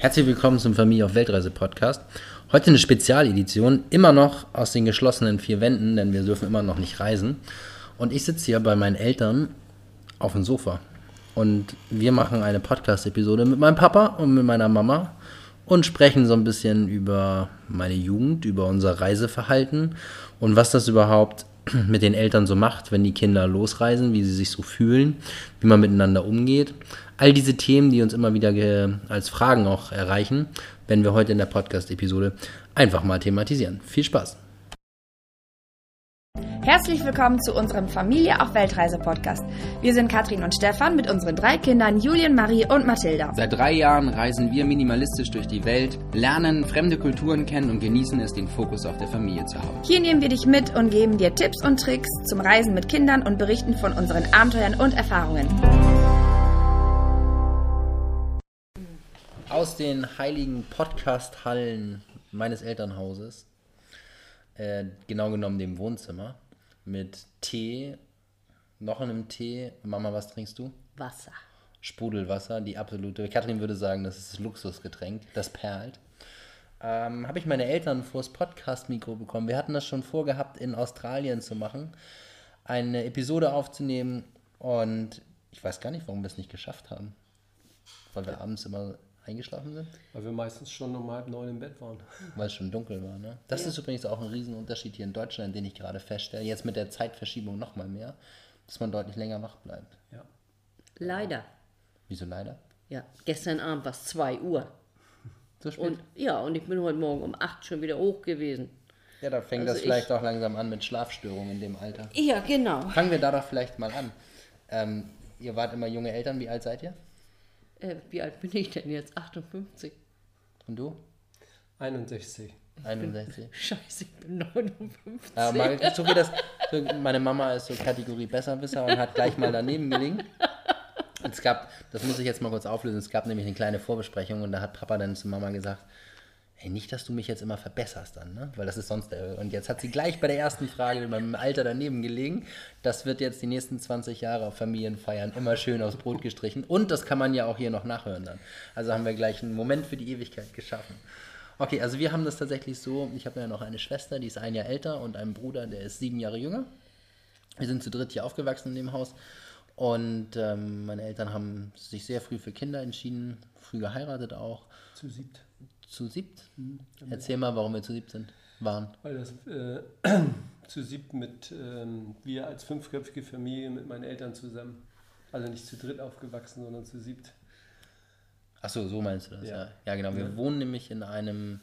Herzlich willkommen zum Familie auf Weltreise Podcast. Heute eine Spezialedition, immer noch aus den geschlossenen vier Wänden, denn wir dürfen immer noch nicht reisen. Und ich sitze hier bei meinen Eltern auf dem Sofa. Und wir machen eine Podcast-Episode mit meinem Papa und mit meiner Mama und sprechen so ein bisschen über meine Jugend, über unser Reiseverhalten und was das überhaupt mit den Eltern so macht, wenn die Kinder losreisen, wie sie sich so fühlen, wie man miteinander umgeht. All diese Themen, die uns immer wieder als Fragen auch erreichen, werden wir heute in der Podcast-Episode einfach mal thematisieren. Viel Spaß! Herzlich willkommen zu unserem Familie auf Weltreise Podcast. Wir sind Katrin und Stefan mit unseren drei Kindern Julien, Marie und Mathilda. Seit drei Jahren reisen wir minimalistisch durch die Welt, lernen fremde Kulturen kennen und genießen es, den Fokus auf der Familie zu haben. Hier nehmen wir dich mit und geben dir Tipps und Tricks zum Reisen mit Kindern und berichten von unseren Abenteuern und Erfahrungen. Aus den heiligen Podcast-Hallen meines Elternhauses, äh, genau genommen dem Wohnzimmer, mit Tee, noch einem Tee. Mama, was trinkst du? Wasser. Sprudelwasser, die absolute. Katrin würde sagen, das ist das Luxusgetränk, das perlt. Ähm, habe ich meine Eltern vors Podcast-Mikro bekommen. Wir hatten das schon vorgehabt, in Australien zu machen, eine Episode aufzunehmen und ich weiß gar nicht, warum wir es nicht geschafft haben. Weil wir abends immer eingeschlafen sind? Weil wir meistens schon um halb neun im Bett waren. Weil es schon dunkel war, ne? Das ja. ist übrigens auch ein Riesenunterschied hier in Deutschland, den ich gerade feststelle. Jetzt mit der Zeitverschiebung nochmal mehr, dass man deutlich länger wach bleibt. Ja. Leider. Wieso leider? Ja, gestern Abend war es 2 Uhr. So spät? Und, ja, und ich bin heute Morgen um 8 schon wieder hoch gewesen. Ja, da fängt also das vielleicht auch langsam an mit Schlafstörungen in dem Alter. Ja, genau. Fangen wir da doch vielleicht mal an. Ähm, ihr wart immer junge Eltern, wie alt seid ihr? Äh, wie alt bin ich denn jetzt? 58. Und du? 61. 61. Scheiße, ich bin 59. Aber mal, so das, so, meine Mama ist so Kategorie Besserwisser und hat gleich mal daneben gelegen. Es gab, das muss ich jetzt mal kurz auflösen, es gab nämlich eine kleine Vorbesprechung und da hat Papa dann zu Mama gesagt, Hey, nicht, dass du mich jetzt immer verbesserst dann, ne? Weil das ist sonst. Äh, und jetzt hat sie gleich bei der ersten Frage beim Alter daneben gelegen. Das wird jetzt die nächsten 20 Jahre auf Familienfeiern immer schön aufs Brot gestrichen. Und das kann man ja auch hier noch nachhören dann. Also haben wir gleich einen Moment für die Ewigkeit geschaffen. Okay, also wir haben das tatsächlich so. Ich habe ja noch eine Schwester, die ist ein Jahr älter und einen Bruder, der ist sieben Jahre jünger. Wir sind zu dritt hier aufgewachsen in dem Haus. Und ähm, meine Eltern haben sich sehr früh für Kinder entschieden, früh geheiratet auch. Zu siebt zu siebt? Mhm. Erzähl mal, warum wir zu siebt sind, waren. Weil das äh, zu siebt mit, ähm, wir als fünfköpfige Familie mit meinen Eltern zusammen. Also nicht zu dritt aufgewachsen, sondern zu siebt. Achso, so meinst du das, ja. Ja, ja genau. Wir ja. wohnen nämlich in einem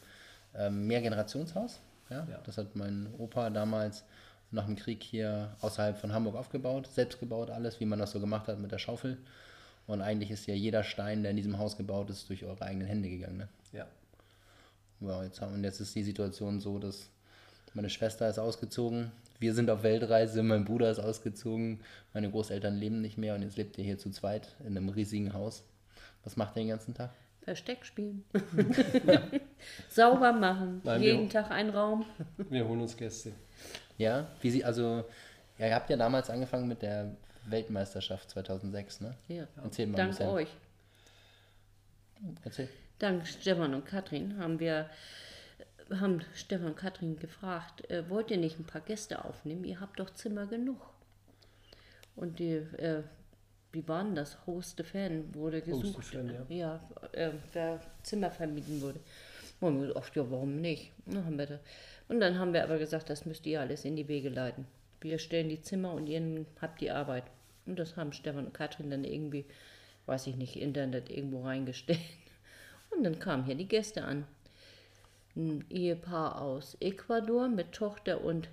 ähm, Mehrgenerationshaus. Ja? ja? Das hat mein Opa damals nach dem Krieg hier außerhalb von Hamburg aufgebaut, selbst gebaut alles, wie man das so gemacht hat mit der Schaufel. Und eigentlich ist ja jeder Stein, der in diesem Haus gebaut ist, durch eure eigenen Hände gegangen. Ne? Ja. Ja, jetzt haben, und jetzt ist die Situation so, dass meine Schwester ist ausgezogen, wir sind auf Weltreise, mein Bruder ist ausgezogen, meine Großeltern leben nicht mehr und jetzt lebt ihr hier zu zweit in einem riesigen Haus. Was macht ihr den ganzen Tag? Versteck spielen. Sauber machen. Nein, Jeden wir, Tag ein Raum. Wir holen uns Gäste. Ja, wie sie, also, ja, ihr habt ja damals angefangen mit der Weltmeisterschaft 2006, ne? Ja. Erzähl mal Dank ein bisschen. euch. Erzähl dank Stefan und Katrin haben wir haben Stefan und Katrin gefragt, äh, wollt ihr nicht ein paar Gäste aufnehmen? Ihr habt doch Zimmer genug. Und die, äh, wie war denn das? Hoste Fan wurde gesucht. Fan, ja, ja äh, wer Zimmer vermieten würde. Und wir gesagt, ja, warum nicht? Und dann haben wir aber gesagt, das müsst ihr alles in die Wege leiten. Wir stellen die Zimmer und ihr habt die Arbeit. Und das haben Stefan und Katrin dann irgendwie, weiß ich nicht, Internet irgendwo reingestellt. Und dann kamen hier die Gäste an. Ein Ehepaar aus Ecuador mit Tochter und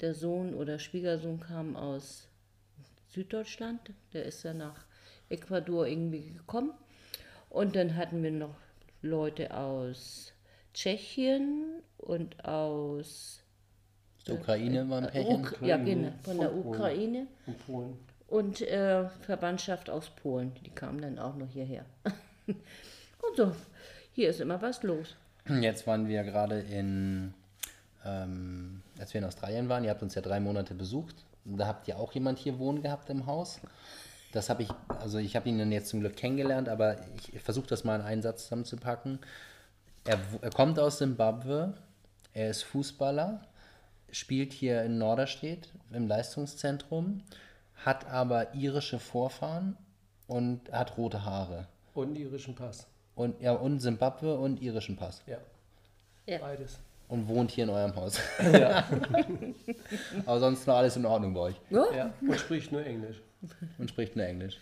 der Sohn oder Schwiegersohn kam aus Süddeutschland. Der ist ja nach Ecuador irgendwie gekommen. Und dann hatten wir noch Leute aus Tschechien und aus der Ukraine waren Pärchen? Uk ja, genau, von der Ukraine. Und äh, Verwandtschaft aus Polen, die kamen dann auch noch hierher. Und so, hier ist immer was los. Jetzt waren wir gerade in, ähm, als wir in Australien waren, ihr habt uns ja drei Monate besucht. Da habt ihr auch jemand hier wohnen gehabt im Haus. Das habe ich, also ich habe ihn dann jetzt zum Glück kennengelernt, aber ich versuche das mal in einen Satz zusammenzupacken. Er, er kommt aus Simbabwe, er ist Fußballer, spielt hier in Norderstedt im Leistungszentrum, hat aber irische Vorfahren und hat rote Haare. Und irischen Pass. Und, ja, und Simbabwe und irischen Pass. Ja. Ja. Beides. Und wohnt hier in eurem Haus. Ja. aber sonst noch alles in Ordnung bei euch. Ja? ja. Und spricht nur Englisch. Und spricht nur Englisch.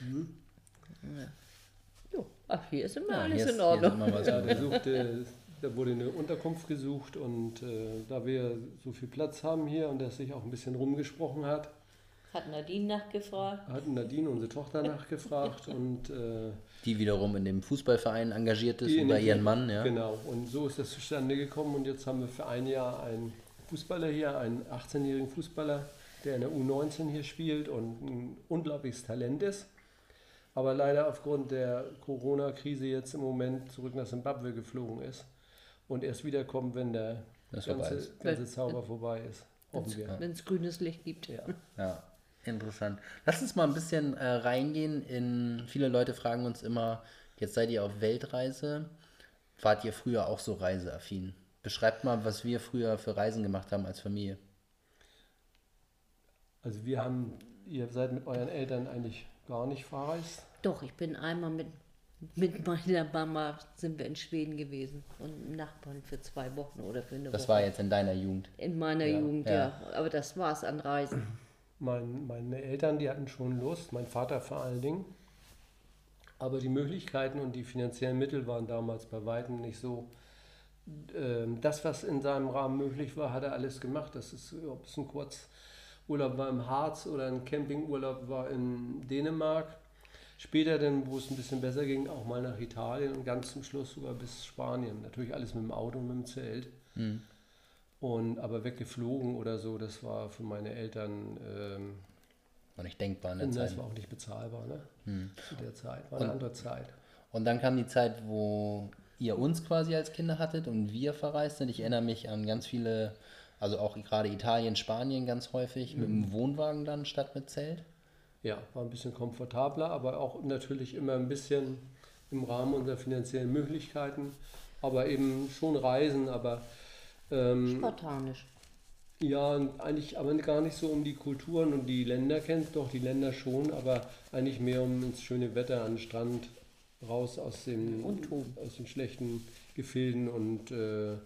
Jo. Ach, hier ist immer Ja, alles ist- in Ordnung. Ja, der suchte, da wurde eine Unterkunft gesucht und äh, da wir so viel Platz haben hier und er sich auch ein bisschen rumgesprochen hat, Hat Nadine nachgefragt. hat Nadine, unsere Tochter, nachgefragt und äh, Die wiederum in dem Fußballverein engagiert ist Die in über dem- ihren Mann, ja. Genau, und so ist das zustande gekommen und jetzt haben wir für ein Jahr einen Fußballer hier, einen 18-jährigen Fußballer, der in der U19 hier spielt und ein unglaubliches Talent ist, aber leider aufgrund der Corona-Krise jetzt im Moment zurück nach Simbabwe geflogen ist und erst wiederkommt, wenn der Das ganze, ganze Zauber vorbei ist. Hoffen wir. Wenn es grünes Licht gibt. Ja. Ja, interessant. Lass uns mal ein bisschen äh, reingehen in, viele Leute fragen uns immer, jetzt seid ihr auf Weltreise, wart ihr früher auch so reiseaffin? Beschreibt mal, was wir früher für Reisen gemacht haben als Familie. Also wir haben, ihr seid mit euren Eltern eigentlich gar nicht verreist. Doch, ich bin einmal mit, mit meiner Mama sind wir in Schweden gewesen und einem Nachbarn für zwei Wochen oder für eine Das Woche. war jetzt in deiner Jugend. in meiner Ja. Jugend, Ja. ja. Aber das war es an Reisen. Mein, meine Eltern, die hatten schon Lust, mein Vater vor allen Dingen. Aber die Möglichkeiten und die finanziellen Mittel waren damals bei Weitem nicht so. Ähm, Das, was in seinem Rahmen möglich war, hat er alles gemacht. Das ist, ob es ein Kurzurlaub war im Harz oder ein Campingurlaub war in Dänemark. Später dann, wo es ein bisschen besser ging, auch mal nach Italien und ganz zum Schluss sogar bis Spanien. Natürlich alles mit dem Auto und mit dem Zelt. Und aber weggeflogen oder so, das war für meine Eltern ähm, War nicht denkbar in der und Zeit. das war auch nicht bezahlbar, ne? Zu der Zeit. War eine Und- andere Zeit. Und dann kam die Zeit, wo ihr uns quasi als Kinder hattet und wir verreist sind. Ich erinnere mich an ganz viele, also auch gerade Italien, Spanien ganz häufig, mit Mhm. dem Wohnwagen dann statt mit Zelt. Ja, war ein bisschen komfortabler, aber auch natürlich immer ein bisschen im Rahmen unserer finanziellen Möglichkeiten. Aber eben schon Reisen, aber ähm, Spartanisch. ja, eigentlich aber gar nicht so um die Kulturen und die Länder kennt, doch die Länder schon, aber eigentlich mehr um ins schöne Wetter an den Strand raus aus dem aus den schlechten Gefilden und äh,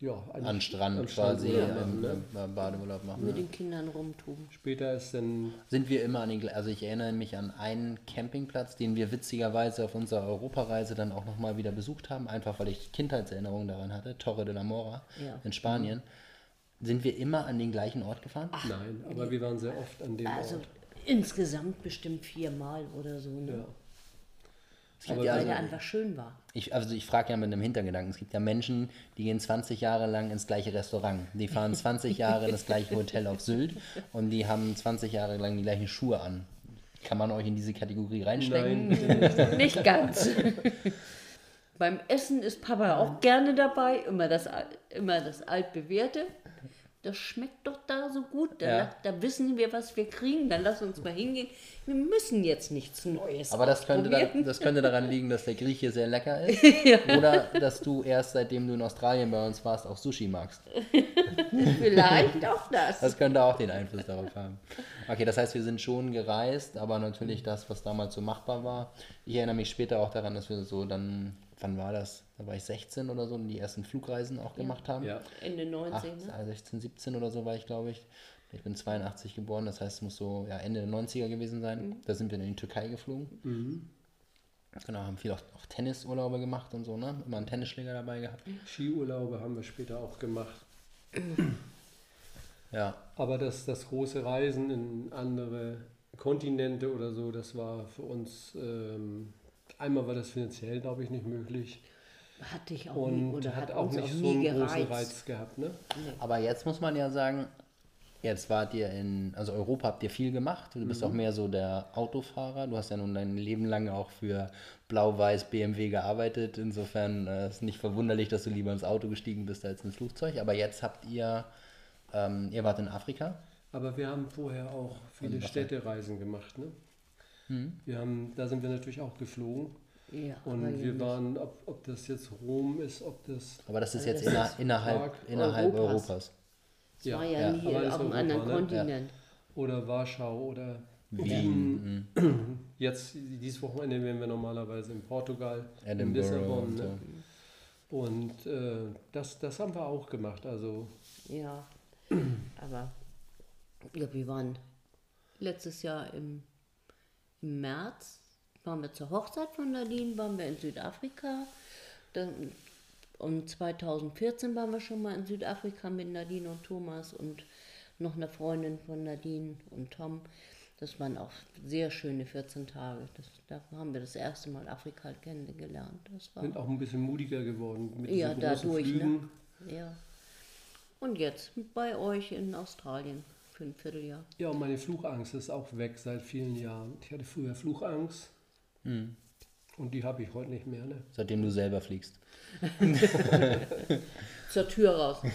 ja, An Strand am quasi Urlaub machen, ne? ähm, Badeurlaub machen. Mit Ja. den Kindern rumtuben. Später ist dann Sind wir immer an den, also ich erinnere mich an einen Campingplatz, den wir witzigerweise auf unserer Europareise dann auch nochmal wieder besucht haben, einfach weil ich Kindheitserinnerungen daran hatte, Torre de la Mora Ja. in Spanien. Sind wir immer an den gleichen Ort gefahren? Nein, aber wir waren sehr oft an dem Also Ort. insgesamt bestimmt viermal oder so. Ne? Ja. Es gibt Aber ja, Weil also, der einfach schön war. ich, also ich frage ja mit einem Hintergedanken. Es gibt ja Menschen, die gehen 20 Jahre lang ins gleiche Restaurant. Die fahren 20 Jahre in das gleiche Hotel auf Sylt und die haben 20 Jahre lang die gleichen Schuhe an. Kann man euch in diese Kategorie reinstecken? Nein, nicht. Nicht ganz. Beim Essen ist Papa auch gerne dabei, immer das, immer das altbewährte. Das schmeckt doch da so gut. Da, Ja. da wissen wir, was wir kriegen. Dann lass uns mal hingehen. Wir müssen jetzt nichts Neues Aber das könnte, da, das könnte daran liegen, dass der Grieche sehr lecker ist. Oder dass du erst seitdem du in Australien bei uns warst auch Sushi magst. Vielleicht auch das. Das könnte auch den Einfluss darauf haben. Okay, das heißt, wir sind schon gereist, aber natürlich das, was damals so machbar war. Ich erinnere mich später auch daran, dass wir so dann, wann war das? Da war ich 16 oder so, und die ersten Flugreisen auch gemacht haben. Ja. Ende 19, 8, ne? 16, 17 oder so war ich, glaube ich. Ich bin 82 geboren, das heißt, es muss so ja, Ende der 90er gewesen sein. Da sind wir in die Türkei geflogen. Genau, haben viel auch, auch Tennisurlaube gemacht und so, ne? Immer einen Tennisschläger dabei gehabt. Skiurlaube haben wir später auch gemacht. Ja, Aber das, das große Reisen in andere Kontinente oder so, das war für uns, ähm, einmal war das finanziell, glaube ich, nicht möglich Hatte ich auch nie, und oder hat, hat, auch nicht auch so nie einen großen gereizt. Reiz gehabt. Ne? aber jetzt muss man ja sagen, jetzt wart ihr in, also Europa habt ihr viel gemacht. Du bist auch mehr so der Autofahrer. Du hast ja nun dein Leben lang auch für Blau-Weiß BMW gearbeitet. Insofern äh, ist nicht verwunderlich, dass du lieber ins Auto gestiegen bist als ins Flugzeug. Aber jetzt habt ihr, ähm, ihr wart in Afrika. Aber wir haben vorher auch viele Städtereisen gemacht. Ne? Wir haben, da sind wir natürlich auch geflogen. Ja, Und wir ja waren, ob, ob das jetzt Rom ist, ob das. Aber das ist Also jetzt das inner, ist innerhalb, innerhalb Europas. Europas. Es Ja, war ja, ja, nie auf einem Europa, anderen ne? Kontinent. Oder Warschau oder Wien, Jetzt, dieses Wochenende wären wir normalerweise in Portugal, in Lissabon. und Ne? so. Und äh, das, das haben wir auch gemacht. Also Ja, aber ja, wir waren letztes Jahr im, im März, waren wir zur Hochzeit von Nadine, waren wir in Südafrika. Dann, und 2014 waren wir schon mal in Südafrika mit Nadine und Thomas und noch eine Freundin von Nadine und Tom. Das waren auch sehr schöne 14 Tage. Das, da haben wir das erste Mal Afrika kennengelernt. Das war sind auch ein bisschen mutiger geworden mit ja, dadurch, ne? Ja. Und jetzt bei euch in Australien für ein Vierteljahr. Ja, und meine Fluchangst ist auch weg seit vielen Jahren. Ich hatte früher Fluchangst Hm. und die habe ich heute nicht mehr. Ne? Seitdem du selber fliegst. Zur Tür raus.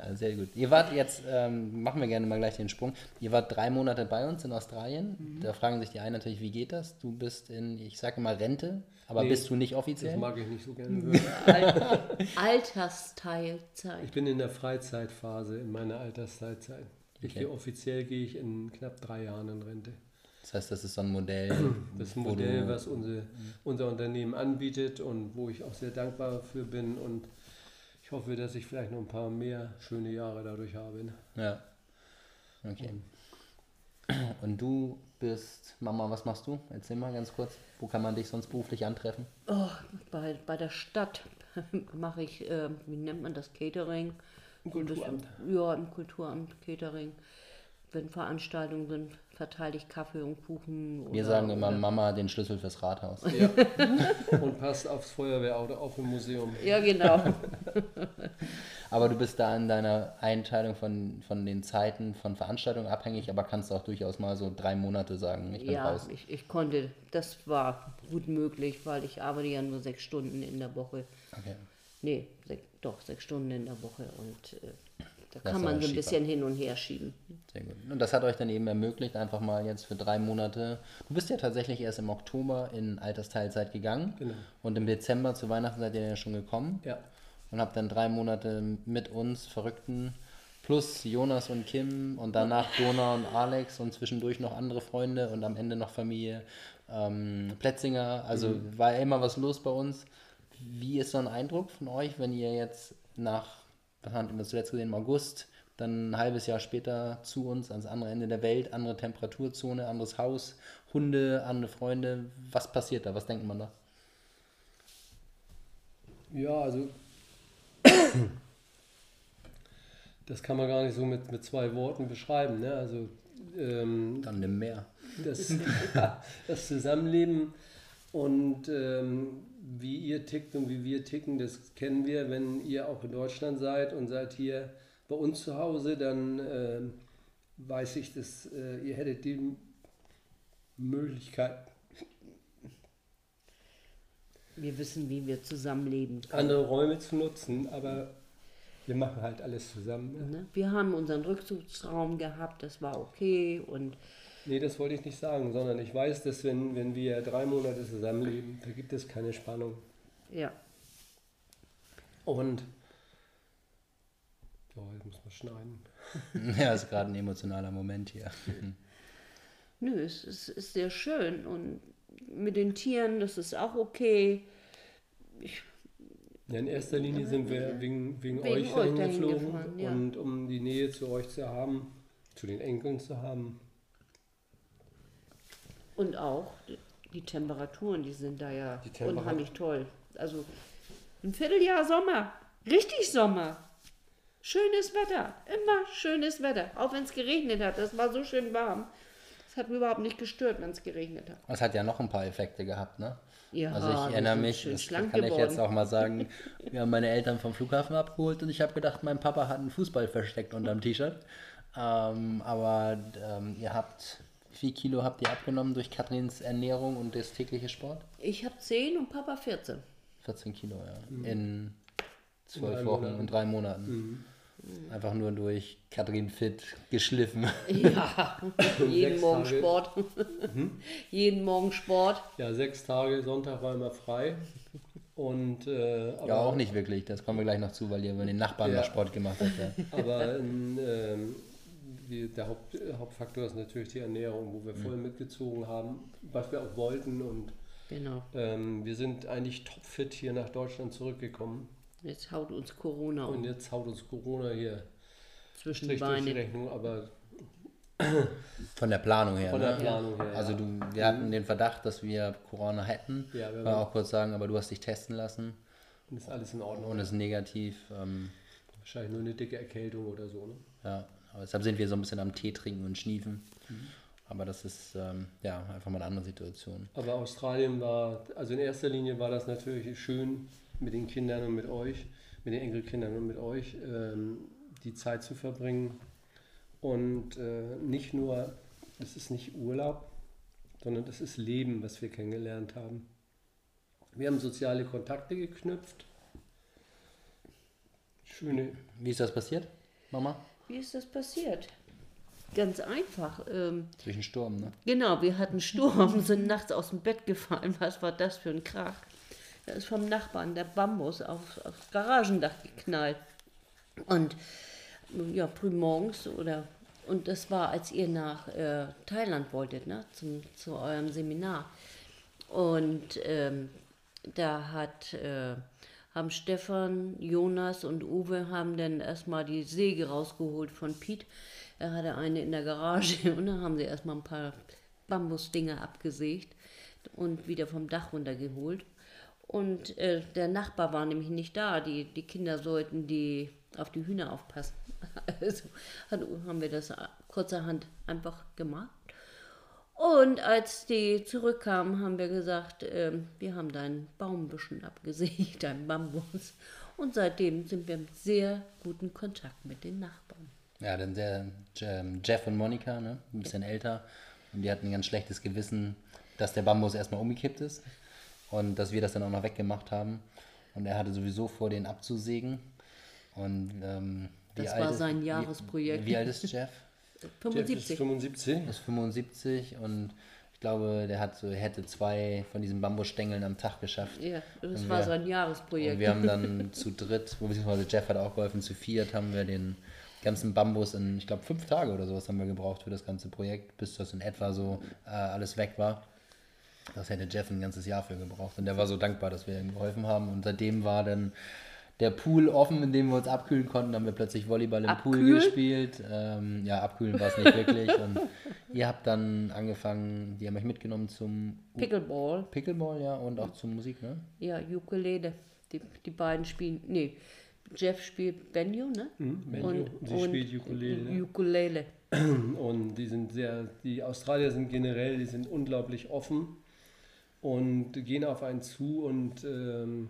Ja, sehr gut. Ihr wart jetzt, ähm, machen wir gerne mal gleich den Sprung. Ihr wart drei Monate bei uns in Australien. Mhm. Da fragen sich die einen natürlich, wie geht das? Du bist in, ich sage mal Rente, aber Nee, bist du nicht Das offiziell? mag ich nicht so gerne. Mhm. Altersteilzeit. Ich bin in der Freizeitphase in meiner Altersteilzeit. Ich Okay. gehe offiziell gehe ich in knapp drei Jahren in Rente. Das heißt, das ist so ein Modell. Das Modell, was unser, unser Unternehmen anbietet und wo ich auch sehr dankbar für bin. Und ich hoffe, dass ich vielleicht noch ein paar mehr schöne Jahre dadurch habe. Ne? Ja. Okay. Und du bist, Mama, was machst du? Erzähl mal ganz kurz. Wo kann man dich sonst beruflich antreffen? Oh, bei, bei der Stadt mache ich, äh, wie nennt man das, Catering. Im Kulturamt. Ja, im Kulturamt Catering. Wenn Veranstaltungen sind, verteile ich Kaffee und Kuchen. Wir oder- sagen immer oder- Mama den Schlüssel fürs Rathaus. Ja. und passt aufs Feuerwehrauto auf im Museum. Ja, genau. Aber du bist da in deiner Einteilung von, von den Zeiten von Veranstaltungen abhängig, aber kannst auch durchaus mal so drei Monate sagen, ich bin ja, raus. ich, ich konnte, das war gut möglich, weil ich arbeite ja nur sechs Stunden in der Woche. Okay. Nee, sech, doch, sechs Stunden in der Woche und äh, da Das kann man so ein bisschen hin und her schieben. Sehr gut. Und das hat euch dann eben ermöglicht, einfach mal jetzt für drei Monate. Du bist ja tatsächlich erst im Oktober in Altersteilzeit gegangen. Genau. Und im Dezember zu Weihnachten seid ihr ja schon gekommen. Ja. Und habt dann drei Monate mit uns Verrückten plus Jonas und Kim und danach Dona und Alex und zwischendurch noch andere Freunde und am Ende noch Familie ähm, Plätzinger. Also war immer was los bei uns. Wie ist so ein Eindruck von euch, wenn ihr jetzt nach, was haben wir zuletzt gesehen, im August, dann ein halbes Jahr später zu uns ans andere Ende der Welt, andere Temperaturzone, anderes Haus, Hunde, andere Freunde. Was passiert da? Was denkt man da? Ja, also das kann man gar nicht so mit, mit zwei Worten beschreiben. Ne? Also ähm, Dann im Meer. das, das Zusammenleben und ähm, wie ihr tickt und wie wir ticken, das kennen wir. Wenn ihr auch in Deutschland seid und seid hier bei uns zu Hause, dann ähm, weiß ich, dass äh, ihr hättet die Möglichkeit, Wir wissen, wie wir zusammenleben können. andere Räume zu nutzen, aber wir machen halt alles zusammen. Ne? Ne? Wir haben unseren Rückzugsraum gehabt, das war okay und Nee, das wollte ich nicht sagen, sondern ich weiß, dass wenn, wenn wir drei Monate zusammenleben, da gibt es keine Spannung. ja, Und oh, jetzt muss man schneiden. Ja, ist gerade ein emotionaler Moment hier. nö, es ist, ist sehr schön und mit den Tieren, das ist auch okay. Ich, Ja, in erster Linie sind wir wegen, wegen, Wegen euch euch dahin geflogen ja. und um die Nähe zu euch zu haben, zu den Enkeln zu haben. Und auch die- Temperaturen, die sind da ja unheimlich toll. Also ein Vierteljahr Sommer, richtig Sommer. Schönes Wetter, immer schönes Wetter. Auch wenn es geregnet hat, das war so schön warm. Es hat mich überhaupt nicht gestört, wenn es geregnet hat. Es hat ja noch ein paar Effekte gehabt, ne? Ja, also ich erinnere mich, das kann ich jetzt geworden. auch mal sagen, wir haben meine Eltern vom Flughafen abgeholt und ich habe gedacht, mein Papa hat einen Fußball versteckt unterm T-Shirt. Ähm, aber ähm, ihr habt, wie viel Kilo habt ihr abgenommen durch Katrins Ernährung und das tägliche Sport? Ich habe 10 und Papa 14. 14 Kilo, ja. In zwölf Wochen Monaten. und drei Monaten. Einfach nur durch Katrin Fit geschliffen. Ja, jeden Morgen Tage. Sport. jeden Morgen Sport. Ja, sechs Tage, Sonntag war immer frei. Und, äh, aber, Ja, auch nicht wirklich. Das kommen wir gleich noch zu, weil ihr über den Nachbarn Ja. noch Sport gemacht habt. Ja. Aber ähm, die, der Haupt, Hauptfaktor ist natürlich die Ernährung, wo wir voll mitgezogen haben, was wir auch wollten. Und Genau. ähm, wir sind eigentlich topfit hier nach Deutschland zurückgekommen. Jetzt haut uns Corona Und um jetzt haut uns Corona hier zwischen die Strich durch die Beine. Rechnung, aber Von der Planung her. von der ne? Planung her. Also ja. du, wir hatten den Verdacht, dass wir Corona hätten. Ja, wir auch kurz sagen, aber du hast dich testen lassen Und ist alles in Ordnung. und ist negativ. Ähm, Wahrscheinlich nur eine dicke Erkältung oder so. Ne? ja, aber deshalb sind wir so ein bisschen am Tee trinken und schniefen. Aber das ist ähm, ja einfach mal eine andere Situation. Aber Australien war, also in erster Linie war das natürlich schön mit den Kindern und mit euch, mit den Enkelkindern und mit euch, ähm, die Zeit zu verbringen. Und äh, nicht nur, es ist nicht Urlaub, sondern das ist Leben, was wir kennengelernt haben. Wir haben soziale Kontakte geknüpft. Schöne, Wie ist das passiert, Mama? Wie ist das passiert? Ganz einfach. Ähm, Durch den Sturm, ne? Genau, wir hatten Sturm, sind nachts aus dem Bett gefallen. Was war das für ein Krach? Da ist vom Nachbarn der Bambus auf, aufs Garagendach geknallt. Und ja, früh morgens oder. Und das war, als ihr nach äh, Thailand wolltet, ne? Zum, zu eurem Seminar. Und ähm, da hat, äh, haben Stefan, Jonas und Uwe haben dann erstmal die Säge rausgeholt von Piet. Er hatte eine in der Garage und dann haben sie erstmal ein paar Bambusdinger abgesägt und wieder vom Dach runtergeholt. Und äh, der Nachbar war nämlich nicht da. Die, die Kinder sollten die auf die Hühner aufpassen. Also haben wir das kurzerhand einfach gemacht. Und als die zurückkamen, haben wir gesagt, ähm, wir haben deinen Baum ein bisschen abgesägt, deinen Bambus. Und seitdem sind wir im sehr guten Kontakt mit den Nachbarn. Ja, dann der ähm, Jeff und Monika, ne? ein bisschen älter. Und die hatten ein ganz schlechtes Gewissen, dass der Bambus erstmal umgekippt ist und dass wir das dann auch noch weggemacht haben. Und er hatte sowieso vor, den abzusägen. Und ähm, wie Das alt war sein wie- Jeresprojekt. Wie, alt ist Jeff? Jeff ist 75. 75. Er ist 75 und ich glaube, der hat so, hätte zwei von diesen Bambusstängeln am Tag geschafft. Ja, das Und war wir- sein Und Jahresprojekt. wir haben dann zu dritt, beziehungsweise Jeff hat auch geholfen, zu viert haben wir den ganzen Bambus in, ich glaube, fünf Tage oder sowas haben wir gebraucht für das ganze Projekt, bis das in etwa so äh, alles weg war. Das hätte Jeff ein ganzes Jahr für gebraucht. Und der war so dankbar, dass wir ihm geholfen haben. Und seitdem war dann der Pool offen, in dem wir uns abkühlen konnten. Haben wir plötzlich Volleyball im Pool Abkühlen? gespielt. Ähm, ja, abkühlen war es nicht wirklich. Und ihr habt dann angefangen, die haben euch mitgenommen zum Pickleball, Pickleball, ja, und auch zur Musik, ne? ja, Ukulele. Die, die beiden spielen, nee, Jeff spielt Banjo, ne? Banjo. Sie spielt Ukulele. ne? Ukulele. Und die sind sehr, die Australier sind generell, die sind unglaublich offen und gehen auf einen zu und ähm,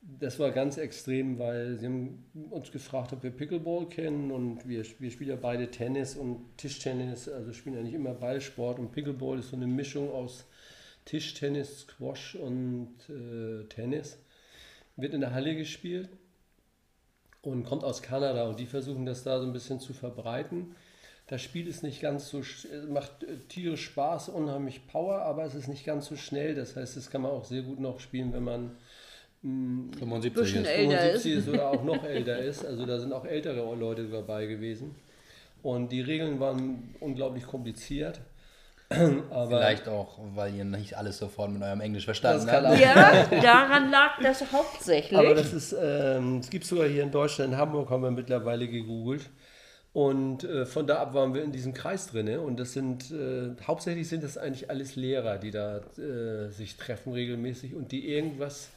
das war ganz extrem, weil sie haben uns gefragt, ob wir Pickleball kennen und wir, wir spielen ja beide Tennis und Tischtennis, also spielen eigentlich immer Ballsport und Pickleball ist so eine Mischung aus Tischtennis, Squash und äh, Tennis. Wird in der Halle gespielt und kommt aus Kanada und die versuchen das da so ein bisschen zu verbreiten. Das Spiel ist nicht ganz so, äh, macht äh, tierisch Spaß, unheimlich Power, aber es ist nicht ganz so schnell. Das heißt, das kann man auch sehr gut noch spielen, wenn man 75 Bisschen ist. älter 75 ist. oder auch noch älter ist. Also da sind auch ältere Leute dabei gewesen. Und die Regeln waren unglaublich kompliziert. Aber Vielleicht auch, weil ihr nicht alles sofort mit eurem Englisch verstanden habt. Ja, daran lag das hauptsächlich. Aber das ist, ähm, es gibt sogar hier in Deutschland, in Hamburg haben wir mittlerweile gegoogelt. Und äh, von da ab waren wir in diesem Kreis drin. Und das sind, äh, hauptsächlich sind das eigentlich alles Lehrer, die da äh, sich treffen regelmäßig und die irgendwas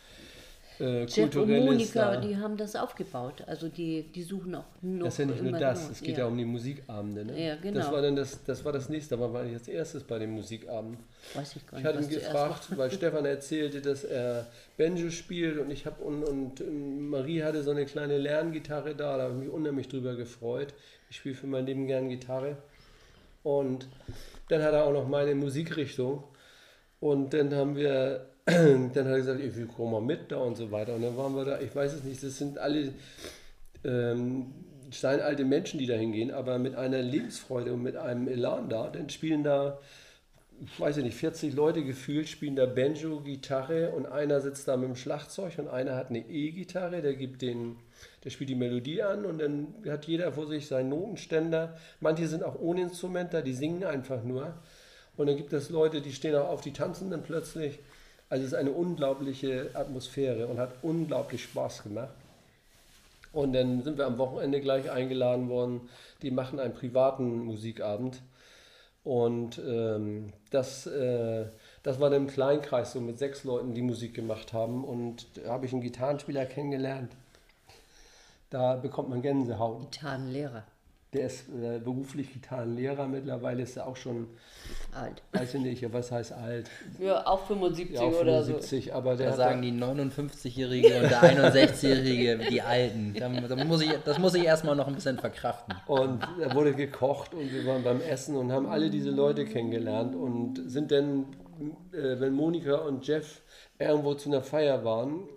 äh, Jeff und Monika, die haben das aufgebaut. Also die, die suchen auch noch Das ist ja nicht nur das, noch. es geht ja. um die Musikabende. Ne? Ja, genau. Das war dann das, das war das nächste, da waren wir als erstes bei den Musikabenden. Weiß ich gar Ich nicht, hatte was ihn gefragt, weil Stefan erzählte, dass er Banjo spielt und ich habe und, und ähm, Marie hatte so eine kleine Lerngitarre da, da habe ich mich unheimlich drüber gefreut. Ich spiele für mein Leben gern Gitarre. Und dann hat er auch noch meine Musikrichtung. Und dann haben wir, dann hat er gesagt, ich will mal mit da und so weiter. Und dann waren wir da, ich weiß es nicht, das sind alle, ähm, steinalte Menschen, die da hingehen, aber mit einer Lebensfreude und mit einem Elan da. Dann spielen da, ich weiß nicht, 40 Leute gefühlt, spielen da Banjo, Gitarre und einer sitzt da mit dem Schlagzeug und einer hat eine E-Gitarre, der gibt den, der spielt die Melodie an und dann hat jeder vor sich seinen Notenständer. Manche sind auch ohne Instrument da, die singen einfach nur. Und dann gibt es Leute, die stehen auch auf, die tanzen dann plötzlich. Also es ist eine unglaubliche Atmosphäre und hat unglaublich Spaß gemacht. Und dann sind wir am Wochenende gleich eingeladen worden. Die machen einen privaten Musikabend. Und ähm, das, äh, das war dann im Kleinkreis, so mit sechs Leuten, die Musik gemacht haben. Und da habe ich einen Gitarrenspieler kennengelernt. Da bekommt man Gänsehaut. Gitarrenlehrer. Der ist äh, beruflich Gitarrenlehrer. Mittlerweile ist er auch schon, Alt. weiß ich nicht, was heißt alt? Ja, auch 75 Ja, auch oder so. 75, aber der Da sagen die 59-Jährige und der 61-Jährige, die Alten. Da, da muss ich, das muss ich erstmal noch ein bisschen verkraften. Und da wurde gekocht und wir waren beim Essen und haben alle diese Leute kennengelernt und sind dann, äh, wenn Monika und Jeff irgendwo zu einer Feier waren,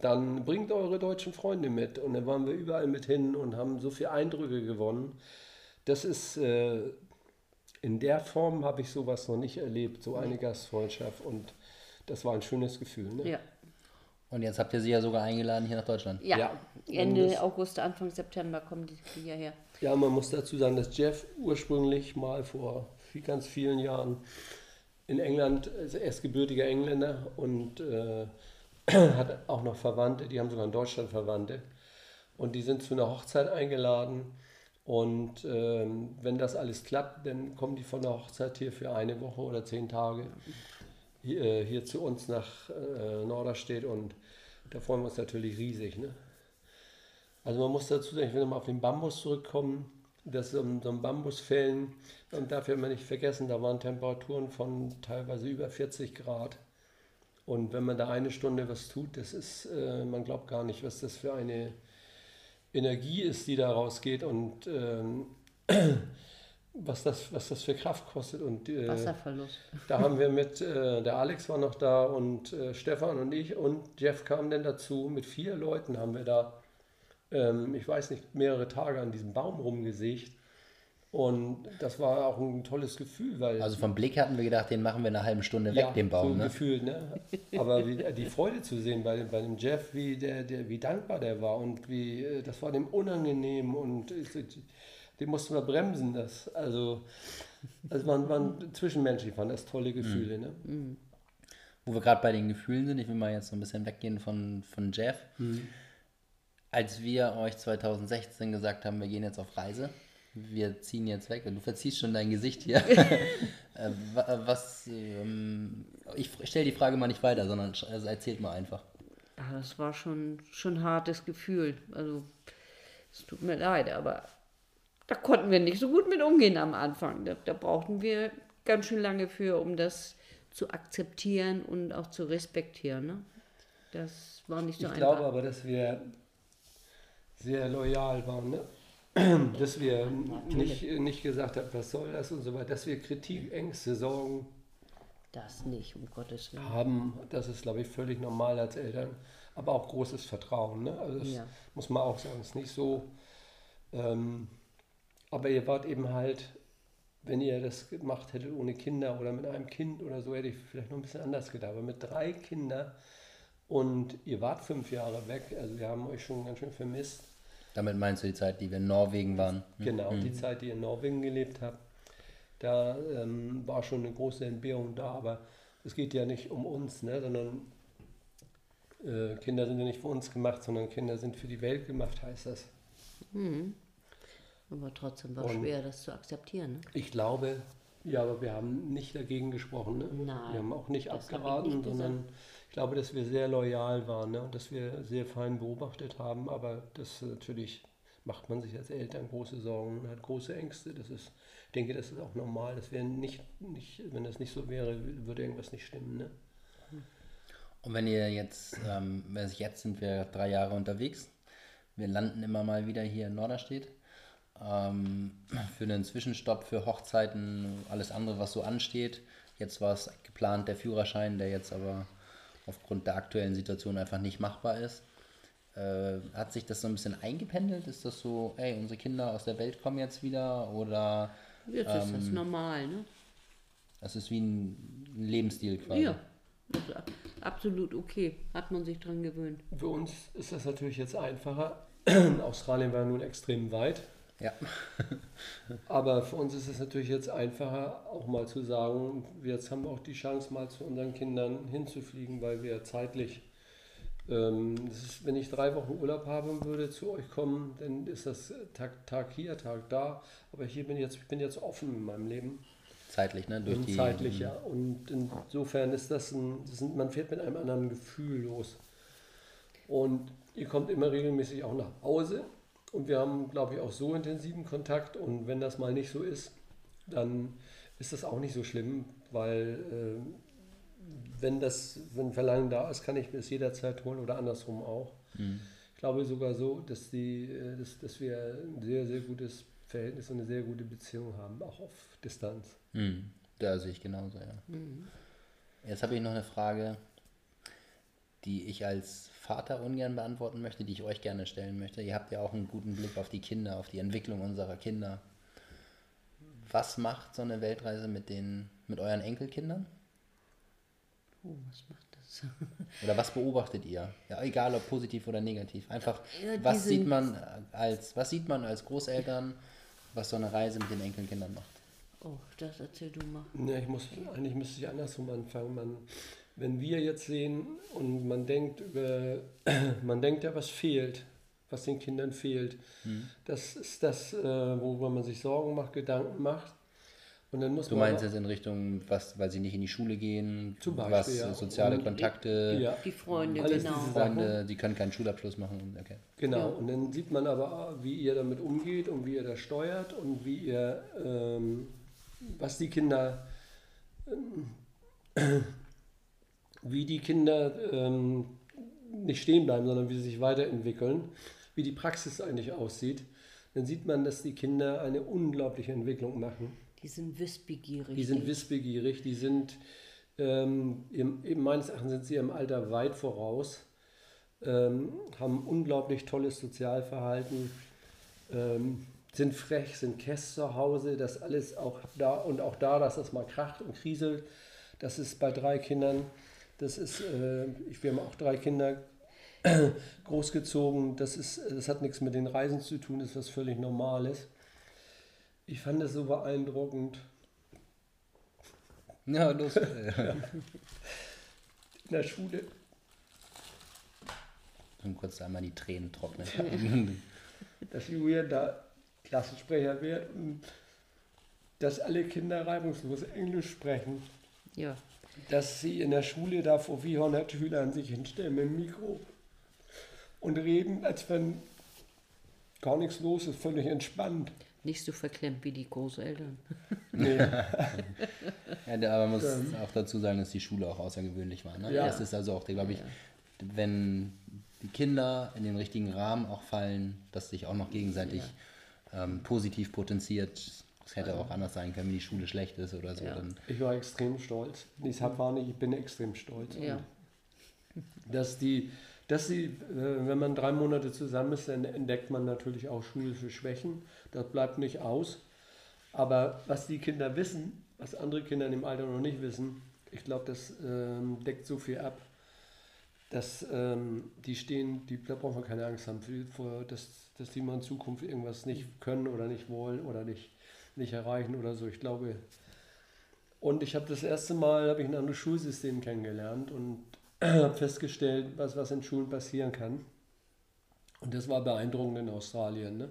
dann bringt eure deutschen Freunde mit. Und dann waren wir überall mit hin und haben so viele Eindrücke gewonnen. Das ist, äh, in der Form habe ich sowas noch nicht erlebt, so eine Gastfreundschaft. Und das war ein schönes Gefühl. Ne? Ja. Und jetzt habt ihr sie ja sogar eingeladen hier nach Deutschland. Ja. Ja. Ende das- August, Anfang September kommen die hierher. Ja, man muss dazu sagen, dass Jeff ursprünglich mal vor viel, ganz vielen Jahren in England, also er ist gebürtiger Engländer und äh, hat auch noch Verwandte, die haben sogar in Deutschland Verwandte. Und die sind zu einer Hochzeit eingeladen. Und ähm, wenn das alles klappt, dann kommen die von der Hochzeit hier für eine Woche oder zehn Tage hier, äh, hier zu uns nach äh, Norderstedt. Und da freuen wir uns natürlich riesig. Ne? Also man muss dazu sagen, ich will nochmal auf den Bambus zurückkommen. Das ein, so ein Bambusfällen, man darf ja immer nicht vergessen, da waren Temperaturen von teilweise über 40 Grad. Und wenn man da eine Stunde was tut, das ist, äh, man glaubt gar nicht, was das für eine Energie ist, die da rausgeht und ähm, was, das, was das für Kraft kostet. Und äh, Wasserverlust. da haben wir mit, äh, der Alex war noch da und äh, Stefan und ich und Jeff kam dann dazu. Mit vier Leuten haben wir da, ähm, ich weiß nicht, mehrere Tage an diesem Baum rumgesägt. Und das war auch ein tolles Gefühl, weil. Also vom Blick hatten wir gedacht, den machen wir in einer halben Stunde weg, den so Baum. Ne? gefühlt, ne? Aber wie, die Freude zu sehen bei, bei dem Jeff, wie, der, der, wie dankbar der war und wie, äh, das war dem unangenehm und ich- den mussten wir bremsen. Das, also, das waren, waren zwischenmenschlich, waren das tolle Gefühle. Ne? Wo wir gerade bei den Gefühlen sind, ich will mal jetzt so ein bisschen weggehen von, von Jeff. Als wir euch 2016 gesagt haben, wir gehen jetzt auf Reise, wir ziehen jetzt weg, und du verziehst schon dein Gesicht hier. Äh, wa- was, ähm, ich stelle die Frage mal nicht weiter, sondern also erzählt mal einfach. Ja, das war schon, schon ein hartes Gefühl. Also, es tut mir leid, aber da konnten wir nicht so gut mit umgehen am Anfang. Da, da brauchten wir ganz schön lange für, um das zu akzeptieren und auch zu respektieren. Ne? Das war nicht so Ich einfach. glaube aber, dass wir sehr loyal waren. Ne? Dass wir nicht, nicht gesagt haben, was soll das und so weiter. Dass wir Kritik, Ängste, Sorgen das nicht, um Gottes Willen. haben, das ist, glaube ich, völlig normal als Eltern. Aber auch großes Vertrauen. Ne? Also das Ja. muss man auch sagen. Es ist nicht so. Ähm, aber ihr wart eben halt, wenn ihr das gemacht hättet ohne Kinder oder mit einem Kind oder so, hätte ich vielleicht noch ein bisschen anders gedacht. Aber mit drei Kindern und ihr wart fünf Jahre weg, also wir haben euch schon ganz schön vermisst. Damit meinst du die Zeit, die wir in Norwegen waren? Genau, die Zeit, die ihr in Norwegen gelebt habt, da ähm, war schon eine große Entbehrung da, aber es geht ja nicht um uns, ne, sondern äh, Kinder sind ja nicht für uns gemacht, sondern Kinder sind für die Welt gemacht, heißt das. Aber trotzdem war Und- schwer, das zu akzeptieren. Ne? Ich glaube, ja, aber wir haben nicht dagegen gesprochen. Ne? Nein, wir haben auch nicht ich abgeraten, nicht gesagt. sondern ich glaube, dass wir sehr loyal waren ne? und dass wir sehr fein beobachtet haben. Aber das natürlich macht man sich als Eltern große Sorgen und hat große Ängste. Das ist, ich denke, das ist auch normal. Das wäre nicht, nicht, wenn das nicht so wäre, würde irgendwas nicht stimmen. Ne? Und wenn ihr jetzt, ähm, jetzt sind wir drei Jahre unterwegs, wir landen immer mal wieder hier in Norderstedt ähm, für einen Zwischenstopp, für Hochzeiten, alles andere, was so ansteht. Jetzt war es geplant, der Führerschein, der jetzt aber aufgrund der aktuellen Situation einfach nicht machbar ist. Äh, hat sich das so ein bisschen eingependelt? Ist das so, ey, unsere Kinder aus der Welt kommen jetzt wieder? Oder Jetzt ist das Ähm, normal, ne? das ist wie ein Lebensstil quasi? Ja. Das ist ab- absolut okay. Hat man sich dran gewöhnt. Für uns ist das natürlich jetzt einfacher. Australien war nun extrem weit. Ja. Aber für uns ist es natürlich jetzt einfacher, auch mal zu sagen, jetzt haben wir auch die Chance, mal zu unseren Kindern hinzufliegen, weil wir zeitlich, ähm, ist, wenn ich drei Wochen Urlaub haben würde, zu euch kommen, dann ist das Tag, Tag hier, Tag da. Aber hier bin ich jetzt, ich bin jetzt offen in meinem Leben. Zeitlich, ne? Durch die, zeitlich, ja. Und insofern ist das ein, das sind, man fährt mit einem anderen Gefühl los. Und ihr kommt immer regelmäßig auch nach Hause. Und wir haben, glaube ich, auch so intensiven Kontakt. Und wenn das mal nicht so ist, dann ist das auch nicht so schlimm, weil äh, wenn das, wenn Verlangen da ist, kann ich mir es jederzeit holen oder andersrum auch. Ich glaube sogar so, dass, die, äh, dass, dass wir ein sehr, sehr gutes Verhältnis und eine sehr gute Beziehung haben, auch auf Distanz. Hm, da sehe ich genauso, ja. Jetzt habe ich noch eine Frage, die ich als Vater ungern beantworten möchte, die ich euch gerne stellen möchte. Ihr habt ja auch einen guten Blick auf die Kinder, auf die Entwicklung unserer Kinder. Was macht so eine Weltreise mit den, mit euren Enkelkindern? Oh, was macht das? Oder was beobachtet ihr? Ja, egal ob positiv oder negativ. Einfach, Ja, was sieht man als, was sieht man als Großeltern, was so eine Reise mit den Enkelkindern macht? Oh, das erzähl du mal. Ja, ich muss, eigentlich müsste ich andersrum anfangen. Man, wenn wir jetzt sehen und man denkt über, man denkt ja, was fehlt, was den Kindern fehlt. Das ist das, äh, worüber man sich Sorgen macht, Gedanken macht. Und dann muss Du man meinst jetzt in Richtung, was, weil sie nicht in die Schule gehen, Zum Beispiel, was ja. soziale Und- Kontakte, ja, Die Freunde, Alles genau. diese Freunde, die können keinen Schulabschluss machen. Okay. Genau, Ja. und dann sieht man aber, wie ihr damit umgeht und wie ihr das steuert und wie ihr, ähm, was die Kinder, ähm, wie die Kinder ähm, nicht stehen bleiben, sondern wie sie sich weiterentwickeln, wie die Praxis eigentlich aussieht. Dann sieht man, dass die Kinder eine unglaubliche Entwicklung machen. Die sind wissbegierig. Die sind wissbegierig, die sind, ähm, im, eben meines Erachtens sind sie im Alter weit voraus, ähm, haben unglaublich tolles Sozialverhalten, ähm, sind frech, sind Käst zu Hause, das alles auch da und auch da, dass das mal kracht und kriselt. Das ist bei drei Kindern, das ist, äh, ich, wir haben auch drei Kinder großgezogen, das, ist, das hat nichts mit den Reisen zu tun, das ist was völlig Normales. Ich fand es so beeindruckend. Ja, los. in der Schule. Und kurz einmal die Tränen trocknen. dass Julian da Klassensprecher wird und dass alle Kinder reibungslos Englisch sprechen. Ja, Dass sie in der Schule da vor 400 Schülern sich hinstellen mit dem Mikro und reden, als wenn gar nichts los ist, völlig entspannt. nicht so verklemmt wie die Großeltern. Nee. Ja, aber man muss auch dazu sagen, dass die Schule auch außergewöhnlich war. Ne? Ja. Das ist also auch, glaube ich, wenn die Kinder in den richtigen Rahmen auch fallen, dass sich auch noch gegenseitig ähm, positiv potenziert. Es hätte auch anders sein können, wenn die Schule schlecht ist oder so. Ja. Dann, Ich war extrem stolz. Ich hab war nicht, ich bin extrem stolz. Ja. Dass die, dass sie, äh, wenn man drei Monate zusammen ist, dann entdeckt man natürlich auch schulische Schwächen. Das bleibt nicht aus. Aber was die Kinder wissen, was andere Kinder in dem Alter noch nicht wissen, ich glaube, das ähm, deckt so viel ab, dass ähm, die stehen, die, da brauchen wir keine Angst haben, für, vor, dass, dass die mal in Zukunft irgendwas nicht können oder nicht wollen oder nicht, nicht erreichen oder so. Ich glaube, und ich habe das erste Mal habe ich ein anderes Schulsystem kennengelernt und habe festgestellt, was, was in Schulen passieren kann. Und das war beeindruckend in Australien, ne?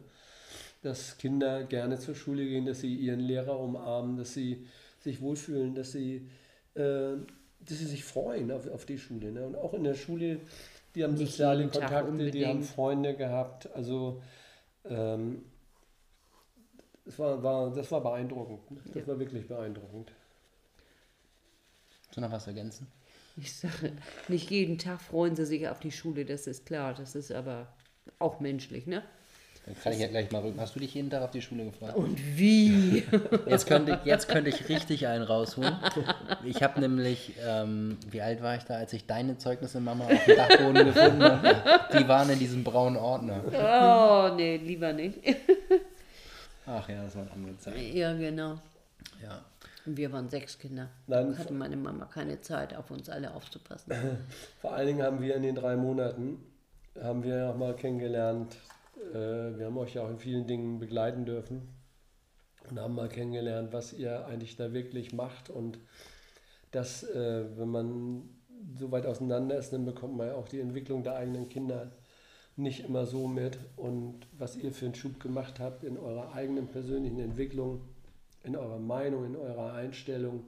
dass Kinder gerne zur Schule gehen, dass sie ihren Lehrer umarmen, dass sie sich wohlfühlen, dass sie, äh, dass sie sich freuen auf, auf die Schule. Ne? Und auch in der Schule, die haben Nicht soziale Kontakte, die haben. Freunde gehabt. Also ähm, das, war, war, das war beeindruckend. Das Ja. war wirklich beeindruckend. Willst du noch was ergänzen? Ich sage, nicht jeden Tag freuen sie sich auf die Schule, das ist klar. Das ist aber auch menschlich, ne? Dann kann ich ja gleich mal rücken. Hast du dich jeden Tag auf die Schule gefreut? Und wie? Jetzt könnte, jetzt könnte ich richtig einen rausholen. Ich habe nämlich, ähm, wie alt war ich da, als ich deine Zeugnisse Mama auf dem Dachboden gefunden habe? Die waren in diesem braunen Ordner. Oh, nee, lieber nicht. Ach ja, das waren andere Zeiten. Ja, genau. Ja. Und wir waren sechs Kinder. Nein, Da hatte meine Mama keine Zeit, auf uns alle aufzupassen. Vor allen Dingen haben wir in den drei Monaten, haben wir auch mal kennengelernt, äh, wir haben euch ja auch in vielen Dingen begleiten dürfen und haben mal kennengelernt, was ihr eigentlich da wirklich macht und dass, äh, wenn man so weit auseinander ist, dann bekommt man ja auch die Entwicklung der eigenen Kinder nicht immer so mit und was ihr für einen Schub gemacht habt in eurer eigenen persönlichen Entwicklung, in eurer Meinung, in eurer Einstellung,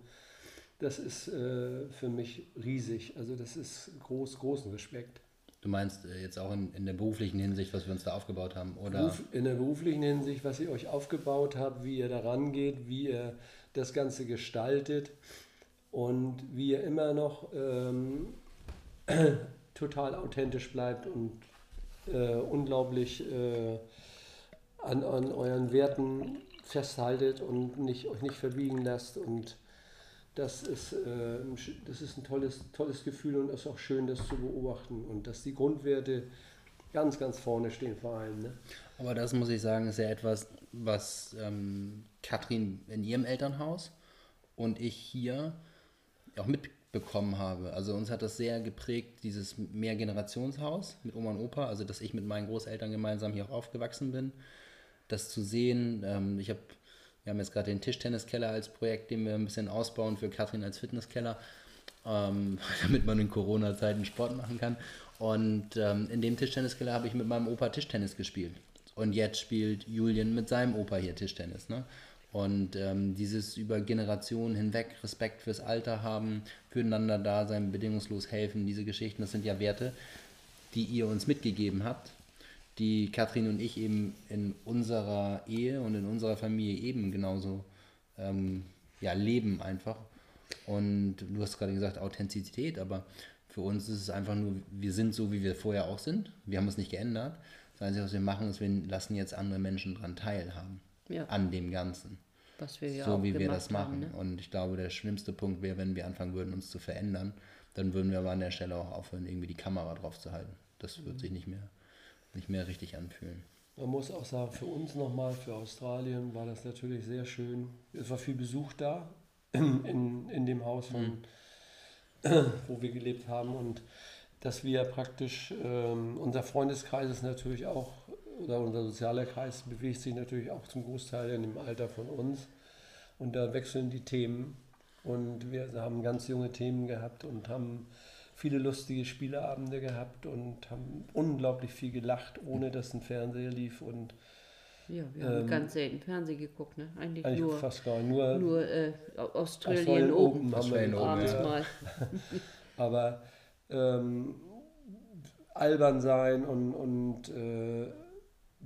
das ist äh, für mich riesig. Also das ist groß, großen Respekt. Du meinst äh, jetzt auch in, in der beruflichen Hinsicht, was wir uns da aufgebaut haben? Oder? In der beruflichen Hinsicht, was ihr euch aufgebaut habt, wie ihr daran geht, wie ihr das Ganze gestaltet und wie ihr immer noch ähm, total authentisch bleibt und äh, unglaublich äh, an, an euren Werten festhaltet und nicht, euch nicht verbiegen lasst. Und das ist, äh, das ist ein tolles, tolles Gefühl und es ist auch schön, das zu beobachten und dass die Grundwerte ganz, ganz vorne stehen vor allem. Ne? Aber das muss ich sagen, ist ja etwas, was ähm, Katrin in ihrem Elternhaus und ich hier auch mitbekommen habe. Also uns hat das sehr geprägt, dieses Mehrgenerationshaus mit Oma und Opa, also dass ich mit meinen Großeltern gemeinsam hier auch aufgewachsen bin. Das zu sehen, ähm, ich habe, wir haben jetzt gerade den Tischtenniskeller als Projekt, den wir ein bisschen ausbauen für Katrin als Fitnesskeller, ähm, damit man in Corona-Zeiten Sport machen kann. Und ähm, in dem Tischtenniskeller habe ich mit meinem Opa Tischtennis gespielt. Und jetzt spielt Julian mit seinem Opa hier Tischtennis. Ne? Und ähm, dieses über Generationen hinweg Respekt fürs Alter haben, füreinander da sein, bedingungslos helfen, diese Geschichten, das sind ja Werte, die ihr uns mitgegeben habt, die Katrin und ich eben in unserer Ehe und in unserer Familie eben genauso ähm, ja, leben einfach. Und du hast gerade gesagt Authentizität, aber für uns ist es einfach nur, wir sind so, wie wir vorher auch sind. Wir haben uns nicht geändert. Das Einzige, was wir machen, ist, wir lassen jetzt andere Menschen daran teilhaben. Ja. An dem Ganzen. Was wir ja so auch wie wir das machen. Haben, ne? Und ich glaube, der schlimmste Punkt wäre, wenn wir anfangen würden, uns zu verändern. Dann würden wir aber an der Stelle auch aufhören, irgendwie die Kamera drauf zu halten. Das Mhm. wird sich nicht mehr, nicht mehr richtig anfühlen. Man muss auch sagen, für uns nochmal, für Australien war das natürlich sehr schön. Es war viel Besuch da in, in, in dem Haus, von, wo wir gelebt haben. Und dass wir praktisch, ähm, unser Freundeskreis ist natürlich auch, oder unser sozialer Kreis bewegt sich natürlich auch zum Großteil in dem Alter von uns. Und da wechseln die Themen. Und wir haben ganz junge Themen gehabt und haben viele lustige Spieleabende gehabt und haben unglaublich viel gelacht, ohne dass ein Fernseher lief und Ja, wir haben Ähm, ganz selten Fernsehen geguckt, ne? Eigentlich, eigentlich nur, fast gar nicht. Nur, nur äh, Open. Open haben wir Abends ja. mal. Aber ähm, albern sein und, und äh,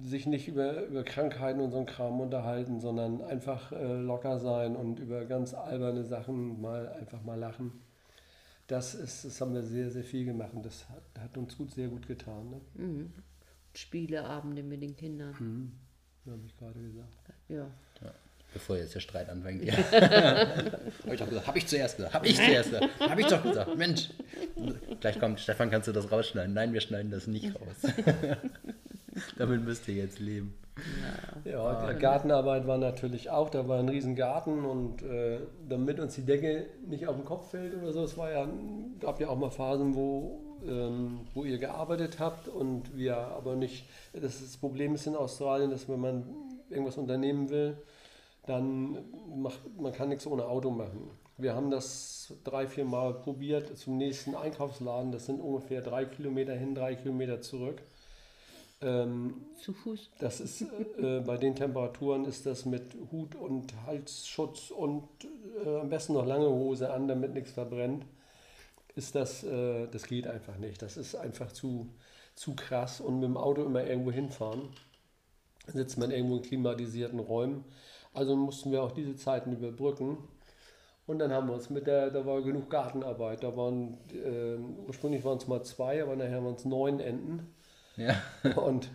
sich nicht über, über Krankheiten und so einen Kram unterhalten, sondern einfach äh, locker sein und über ganz alberne Sachen mal einfach mal lachen. Das, ist, das haben wir sehr, sehr viel gemacht und das hat, hat uns gut, sehr gut getan. Ne? Mhm. Spieleabende mit den Kindern. Mhm. Habe ich gerade gesagt. Ja. Bevor jetzt der Streit anfängt. Ja. Habe ich doch gesagt. Habe ich zuerst gesagt. Habe ich zuerst gesagt. Habe ich doch gesagt. Mensch. Gleich kommt, Stefan, kannst du das rausschneiden? Nein, wir schneiden das nicht raus. Damit müsst ihr jetzt leben. Ja, die Gartenarbeit war natürlich auch, da war ein riesen Garten und äh, damit uns die Decke nicht auf den Kopf fällt oder so, es war ja, gab ja auch mal Phasen, wo, ähm, wo ihr gearbeitet habt und wir aber nicht, das, ist das Problem ist in Australien, dass wenn man irgendwas unternehmen will, dann macht, man kann nichts ohne Auto machen. Wir haben das drei, vier Mal probiert zum nächsten Einkaufsladen, das sind ungefähr drei Kilometer hin, drei Kilometer zurück. Ähm, Zu Fuß. das ist äh, bei den Temperaturen ist das mit Hut und Halsschutz und äh, am besten noch lange Hose an, damit nichts verbrennt. Ist das, äh, das geht einfach nicht. Das ist einfach zu, zu krass und mit dem Auto immer irgendwo hinfahren. Sitzt man irgendwo in klimatisierten Räumen. Also mussten wir auch diese Zeiten überbrücken. Und dann haben wir uns mit der, da war genug Gartenarbeit. Da waren, äh, ursprünglich waren es mal zwei, aber nachher waren es neun Enten. Ja. Und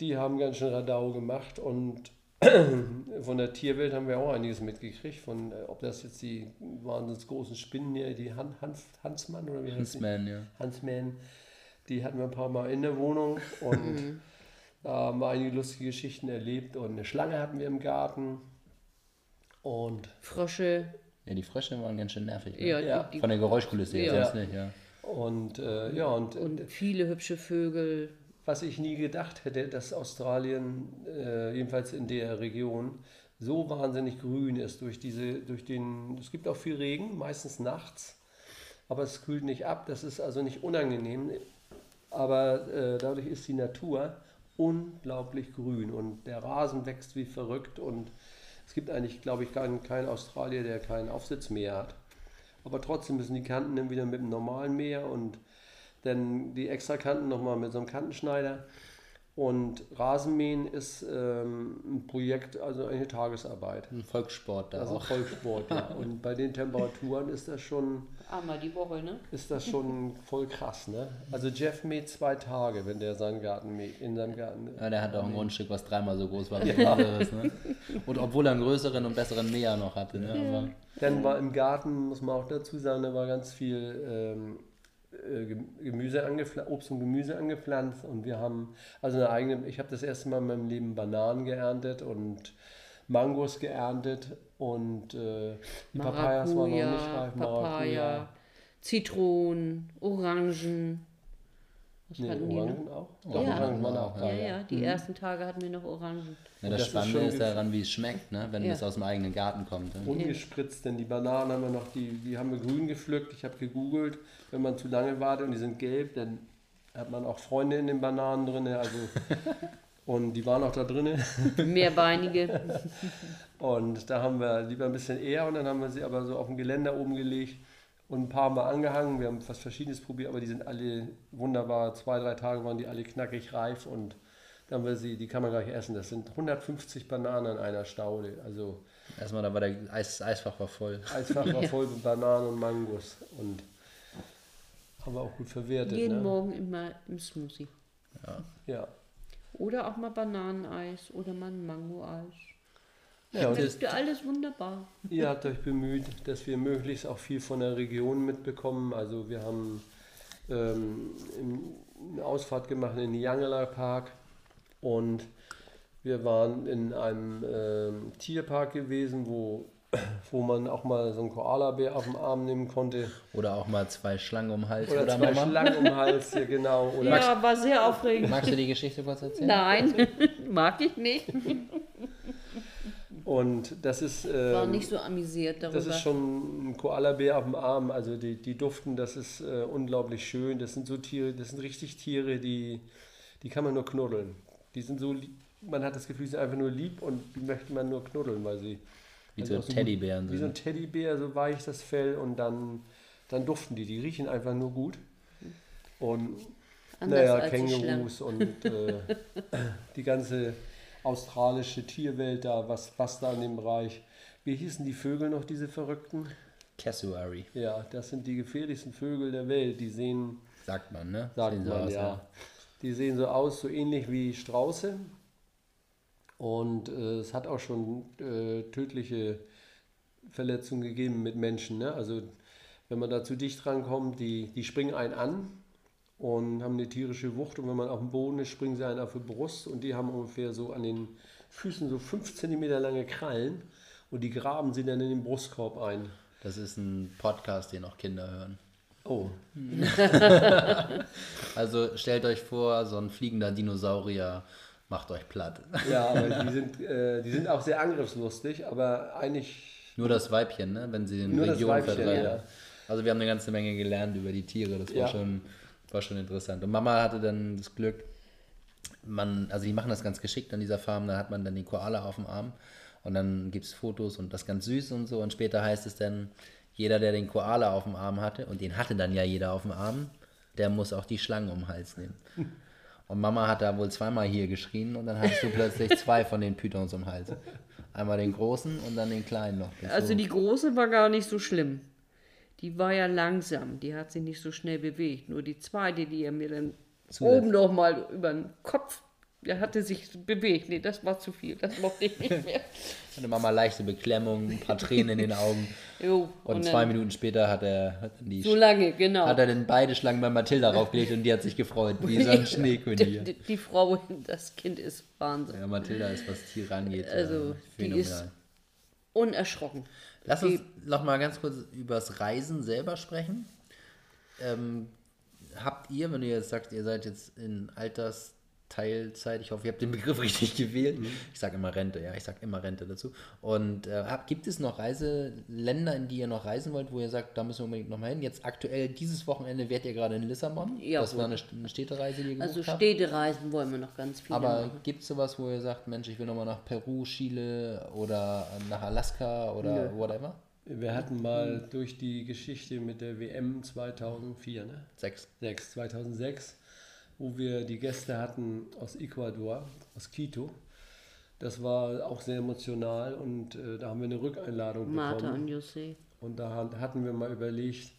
Die haben ganz schön Radau gemacht und von der Tierwelt haben wir auch einiges mitgekriegt. Von, äh, ob das jetzt die wahnsinnig großen Spinnen hier, die Han, Hans, Hansmann oder wie heißt die? Huntsman, ja. Huntsman, die hatten wir ein paar Mal in der Wohnung und da haben wir einige lustige Geschichten erlebt. Und eine Schlange hatten wir im Garten. Und, Frösche. Ja, die Frösche waren ganz schön nervig. Ne? Ja, Ja. Die, die, Von der Geräuschkulisse her, Ja. sonst nicht, ja. und äh, ja, und, und viele hübsche Vögel. Was ich nie gedacht hätte, dass Australien, äh, jedenfalls in der Region, so wahnsinnig grün ist durch diese, durch den, es gibt auch viel Regen, meistens nachts, aber es kühlt nicht ab, das ist also nicht unangenehm, aber äh, dadurch ist die Natur unglaublich grün und der Rasen wächst wie verrückt und es gibt eigentlich, glaube ich, keinen, keinen Australier, der kein Aufsitzmäher hat. Aber trotzdem müssen die Kanten dann wieder mit dem normalen Mäher und dann die Extrakanten nochmal mit so einem Kantenschneider. Und Rasenmähen ist ähm, ein Projekt, also eine Tagesarbeit. Ein Volkssport da Also auch. Vollsport, ja. Und bei den Temperaturen ist das schon, Einmal die Woche, ne? ist das schon voll krass, ne? Also Jeff mäht zwei Tage, wenn der seinen Garten mäht, in seinem Garten. Ja, der hat auch ein Grundstück, was dreimal so groß war wie ein anderes. Ne? Und obwohl er einen größeren und besseren Mäher noch hatte. Ne? Aber Dann war im Garten, muss man auch dazu sagen, da war ganz viel ähm, äh, Gemüse angepflanzt, Obst und Gemüse angepflanzt und wir haben also eine eigene, ich habe das erste Mal in meinem Leben Bananen geerntet und Mangos geerntet und äh, die Papayas waren noch nicht Maracuja, reif, Papaya, Zitronen, Orangen. Was Nee, hatten die Orangen noch? auch? Ja. Doch, Orangen waren auch Ja, da, ja, die ersten Tage hatten wir noch Orangen. ja, das, das ist Spannende schon ist, daran, wie es schmeckt, ne? wenn Ja. es aus dem eigenen Garten kommt. Ne? Ungespritzt, denn die Bananen haben wir noch, die, die haben wir grün gepflückt. Ich habe gegoogelt, wenn man zu lange wartet und die sind gelb, dann hat man auch Freunde in den Bananen drin. Also, und die waren auch da drin. Mehrbeinige. Und da haben wir lieber ein bisschen eher und dann haben wir sie aber so auf dem Geländer oben gelegt und ein paar Mal angehangen. Wir haben was Verschiedenes probiert, aber die sind alle wunderbar. Zwei, drei Tage waren die alle knackig reif und dann haben wir sie, die kann man gleich essen. Das sind 150 Bananen in einer Staude. Also Erstmal, da war der Eis, das Eisfach war voll. Eisfach war voll mit Bananen und Mangos und haben wir auch gut verwertet. Jeden ne? Morgen immer im Smoothie. Ja. Oder auch mal Bananeneis oder mal ein Mango-Eis. Ja, und Das ist alles wunderbar. Ihr habt euch bemüht, dass wir möglichst auch viel von der Region mitbekommen. Also wir haben ähm, eine Ausfahrt gemacht in den Yangela Park und wir waren in einem ähm, Tierpark gewesen, wo, wo man auch mal so einen Koalabär auf den Arm nehmen konnte. Oder auch mal zwei Schlangen um den Hals. Oder, Oder, zwei Mama? Schlangen um den Hals, hier genau. Oder Ja, war sehr aufregend. Magst du die Geschichte kurz erzählen? Nein, mag ich nicht. Und das ist, War ähm, nicht so amüsiert darüber. das ist schon ein Koalabär auf dem Arm. Also die, die duften, das ist äh, unglaublich schön. Das sind so Tiere, das sind richtig Tiere, die, die kann man nur knuddeln. Die sind so, man hat das Gefühl, sie sind einfach nur lieb und die möchte man nur knuddeln, weil sie Wie also so so Teddybären wie so ein sind. Teddybär, so weich das Fell und dann, dann duften die. Die riechen einfach nur gut. Und Anders naja, als die Kängurus und äh, die ganze australische Tierwelt da, was, was da in dem Bereich. Wie hießen die Vögel noch, diese Verrückten? Cassowary, Ja, das sind die gefährlichsten Vögel der Welt. Die sehen, sagt man, ne? sagt Sehen so man aus, ja, die sehen so aus, so ähnlich wie Strauße. Und äh, es hat auch schon äh, tödliche Verletzungen gegeben mit Menschen. Ne? Also wenn man da zu dicht rankommt, die, die springen einen an und haben eine tierische Wucht. Und wenn man auf dem Boden ist, springen sie einen auf die Brust. Und die haben ungefähr so an den Füßen so 5 cm lange Krallen. Und die graben sie dann in den Brustkorb ein. Das ist ein Podcast, den auch Kinder hören. Oh, Also stellt euch vor, so ein fliegender Dinosaurier macht euch platt. ja, aber die sind, äh, die sind auch sehr angriffslustig, aber eigentlich Nur das Weibchen, ne? wenn sie in Regionen Weibchen, vertreiben. ja. Also wir haben eine ganze Menge gelernt über die Tiere, das war, Ja. schon, war schon interessant. Und Mama hatte dann das Glück, man, also die machen das ganz geschickt an dieser Farm, da hat man dann die Koala auf dem Arm und dann gibt es Fotos und das ganz süß und so und später heißt es dann, jeder, der den Koala auf dem Arm hatte, und den hatte dann ja jeder auf dem Arm, der muss auch die Schlangen um den Hals nehmen. Und Mama hat da wohl zweimal hier geschrien und dann hattest du plötzlich zwei von den Pythons um den Hals. Einmal den großen und dann den kleinen noch. Das Also so- die große war gar nicht so schlimm. Die war ja langsam, die hat sich nicht so schnell bewegt. Nur die zweite, die er mir dann Zuletzt. oben noch mal über den Kopf Er hatte sich bewegt. Nee, das war zu viel. Das mochte ich nicht mehr. Hatte Mama leichte Beklemmung, ein paar Tränen in den Augen. Jo, Und, und zwei Minuten später hat er, hat dann die, So lange, genau. hat er dann beide Schlangen bei Mathilda raufgelegt und die hat sich gefreut, wie so ein Schneekönigin. Die, die, die Frau, das Kind ist Wahnsinn. Ja, Mathilda ist, was Tiere angeht, Also, äh, die phänomenal. ist unerschrocken. Lass uns noch mal ganz kurz übers Reisen selber sprechen. Ähm, habt ihr, wenn du jetzt sagst, ihr seid jetzt in Altersteilzeit, ich hoffe, ihr habt den Begriff richtig gewählt. Ich sage immer Rente, ja, ich sage immer Rente dazu. Und äh, gibt es noch Reiseländer, in die ihr noch reisen wollt, wo ihr sagt, da müssen wir unbedingt noch mal hin? Jetzt aktuell, dieses Wochenende, wärt ihr gerade in Lissabon. Ja, das gut. war eine, eine Städtereise, die ihr Also. Städtereisen wollen wir noch ganz viele Aber machen. gibt es sowas, wo ihr sagt, Mensch, ich will nochmal nach Peru, Chile oder nach Alaska oder whatever? Wir hatten mal durch die Geschichte mit der WM 2004, ne? Sechs. 6, 2006, wo wir die Gäste hatten aus Ecuador, aus Quito. Das war auch sehr emotional und äh, da haben wir eine Rückeinladung Martha bekommen. und José. Und da hat- hatten wir mal überlegt,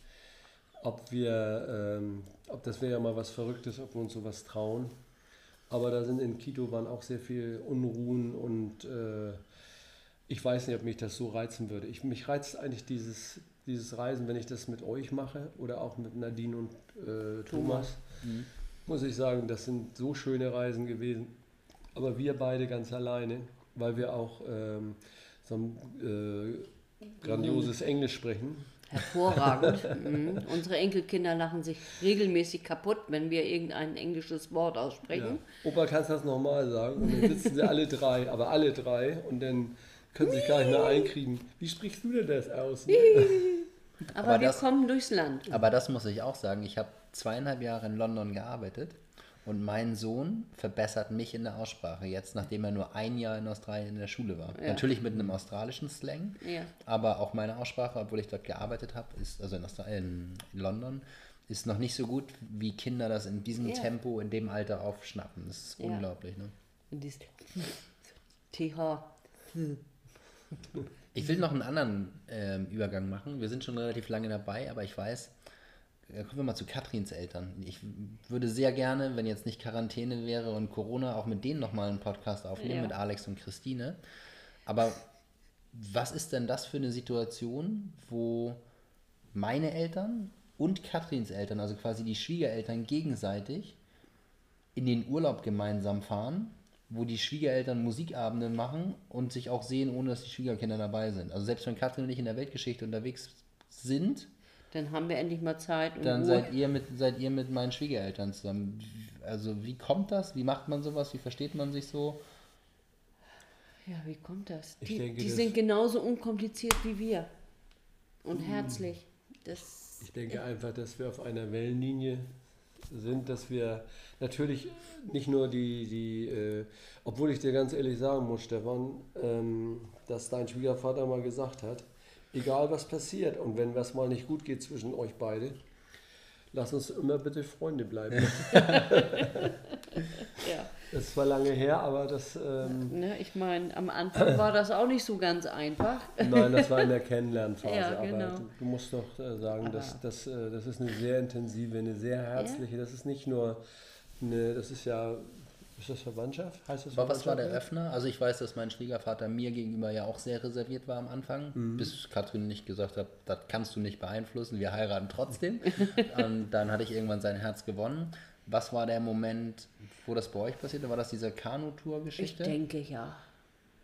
ob wir, ähm, ob das wäre ja mal was Verrücktes, ob wir uns sowas trauen. Aber da sind in Quito waren auch sehr viel Unruhen und äh, ich weiß nicht, ob mich das so reizen würde. Ich, mich reizt eigentlich dieses, dieses Reisen, wenn ich das mit euch mache oder auch mit Nadine und äh, Thomas. Muss ich sagen, das sind so schöne Reisen gewesen. Aber wir beide ganz alleine, weil wir auch ähm, so ein äh, grandioses Englisch sprechen. Hervorragend. mhm. Unsere Enkelkinder lachen sich regelmäßig kaputt, wenn wir irgendein englisches Wort aussprechen. Opa, kannst du das nochmal sagen? Und dann sitzen sie alle drei, aber alle drei und dann können sie sich gar nicht mehr einkriegen. Wie sprichst du denn das aus? Aber, Aber wir das- kommen durchs Land. Aber das muss ich auch sagen. Ich habe zweieinhalb Jahre in London gearbeitet und mein Sohn verbessert mich in der Aussprache jetzt, nachdem er nur ein Jahr in Australien in der Schule war. Ja. Natürlich mit einem australischen Slang, Ja. aber auch meine Aussprache, obwohl ich dort gearbeitet habe, ist also in, Australien, in London, ist noch nicht so gut, wie Kinder das in diesem Ja. Tempo, in dem Alter aufschnappen. Das ist unglaublich. Ne? Und dies TH. Ich will noch einen anderen ähm, Übergang machen. Wir sind schon relativ lange dabei, aber ich weiß, äh, kommen wir mal zu Katrins Eltern. Ich würde sehr gerne, wenn jetzt nicht Quarantäne wäre und Corona, auch mit denen nochmal einen Podcast aufnehmen, Ja. mit Alex und Christine. Aber was ist denn das für eine Situation, wo meine Eltern und Katrins Eltern, also quasi die Schwiegereltern gegenseitig, in den Urlaub gemeinsam fahren, wo die Schwiegereltern Musikabende machen und sich auch sehen, ohne dass die Schwiegerkinder dabei sind. Also selbst wenn Katrin und ich in der Weltgeschichte unterwegs sind, Dann haben wir endlich mal Zeit und dann Ruhe. seid ihr mit seid ihr mit meinen Schwiegereltern zusammen. Also wie kommt das? Wie macht man sowas? Wie versteht man sich so? Ja, wie kommt das? Ich Die, denke, die das- sind genauso unkompliziert wie wir. Und Hm. herzlich. Das, Ich denke einfach, dass wir auf einer Wellenlinie sind, dass wir natürlich nicht nur die, die äh, obwohl ich dir ganz ehrlich sagen muss, Stefan, ähm, dass dein Schwiegervater mal gesagt hat, egal was passiert und wenn was mal nicht gut geht zwischen euch beide, lass uns immer bitte Freunde bleiben. ja. Das ist zwar lange her, aber das, ähm, Ne, ich meine, am Anfang war das auch nicht so ganz einfach. nein, das war in der Kennenlernphase. Ja, Aber genau. du, du musst doch äh, sagen, Aber- dass, dass, äh, das ist eine sehr intensive, eine sehr herzliche, das ist nicht nur eine, das ist ja, ist das Verwandtschaft? Heißt das Aber was war der? Öffner? Also ich weiß, dass mein Schwiegervater mir gegenüber ja auch sehr reserviert war am Anfang, Mhm. bis Katrin nicht gesagt hat, das kannst du nicht beeinflussen, wir heiraten trotzdem. Und dann hatte ich irgendwann sein Herz gewonnen. Was war der Moment, wo das bei euch passierte? War das diese Ich Kanutour-Geschichte? denke ja.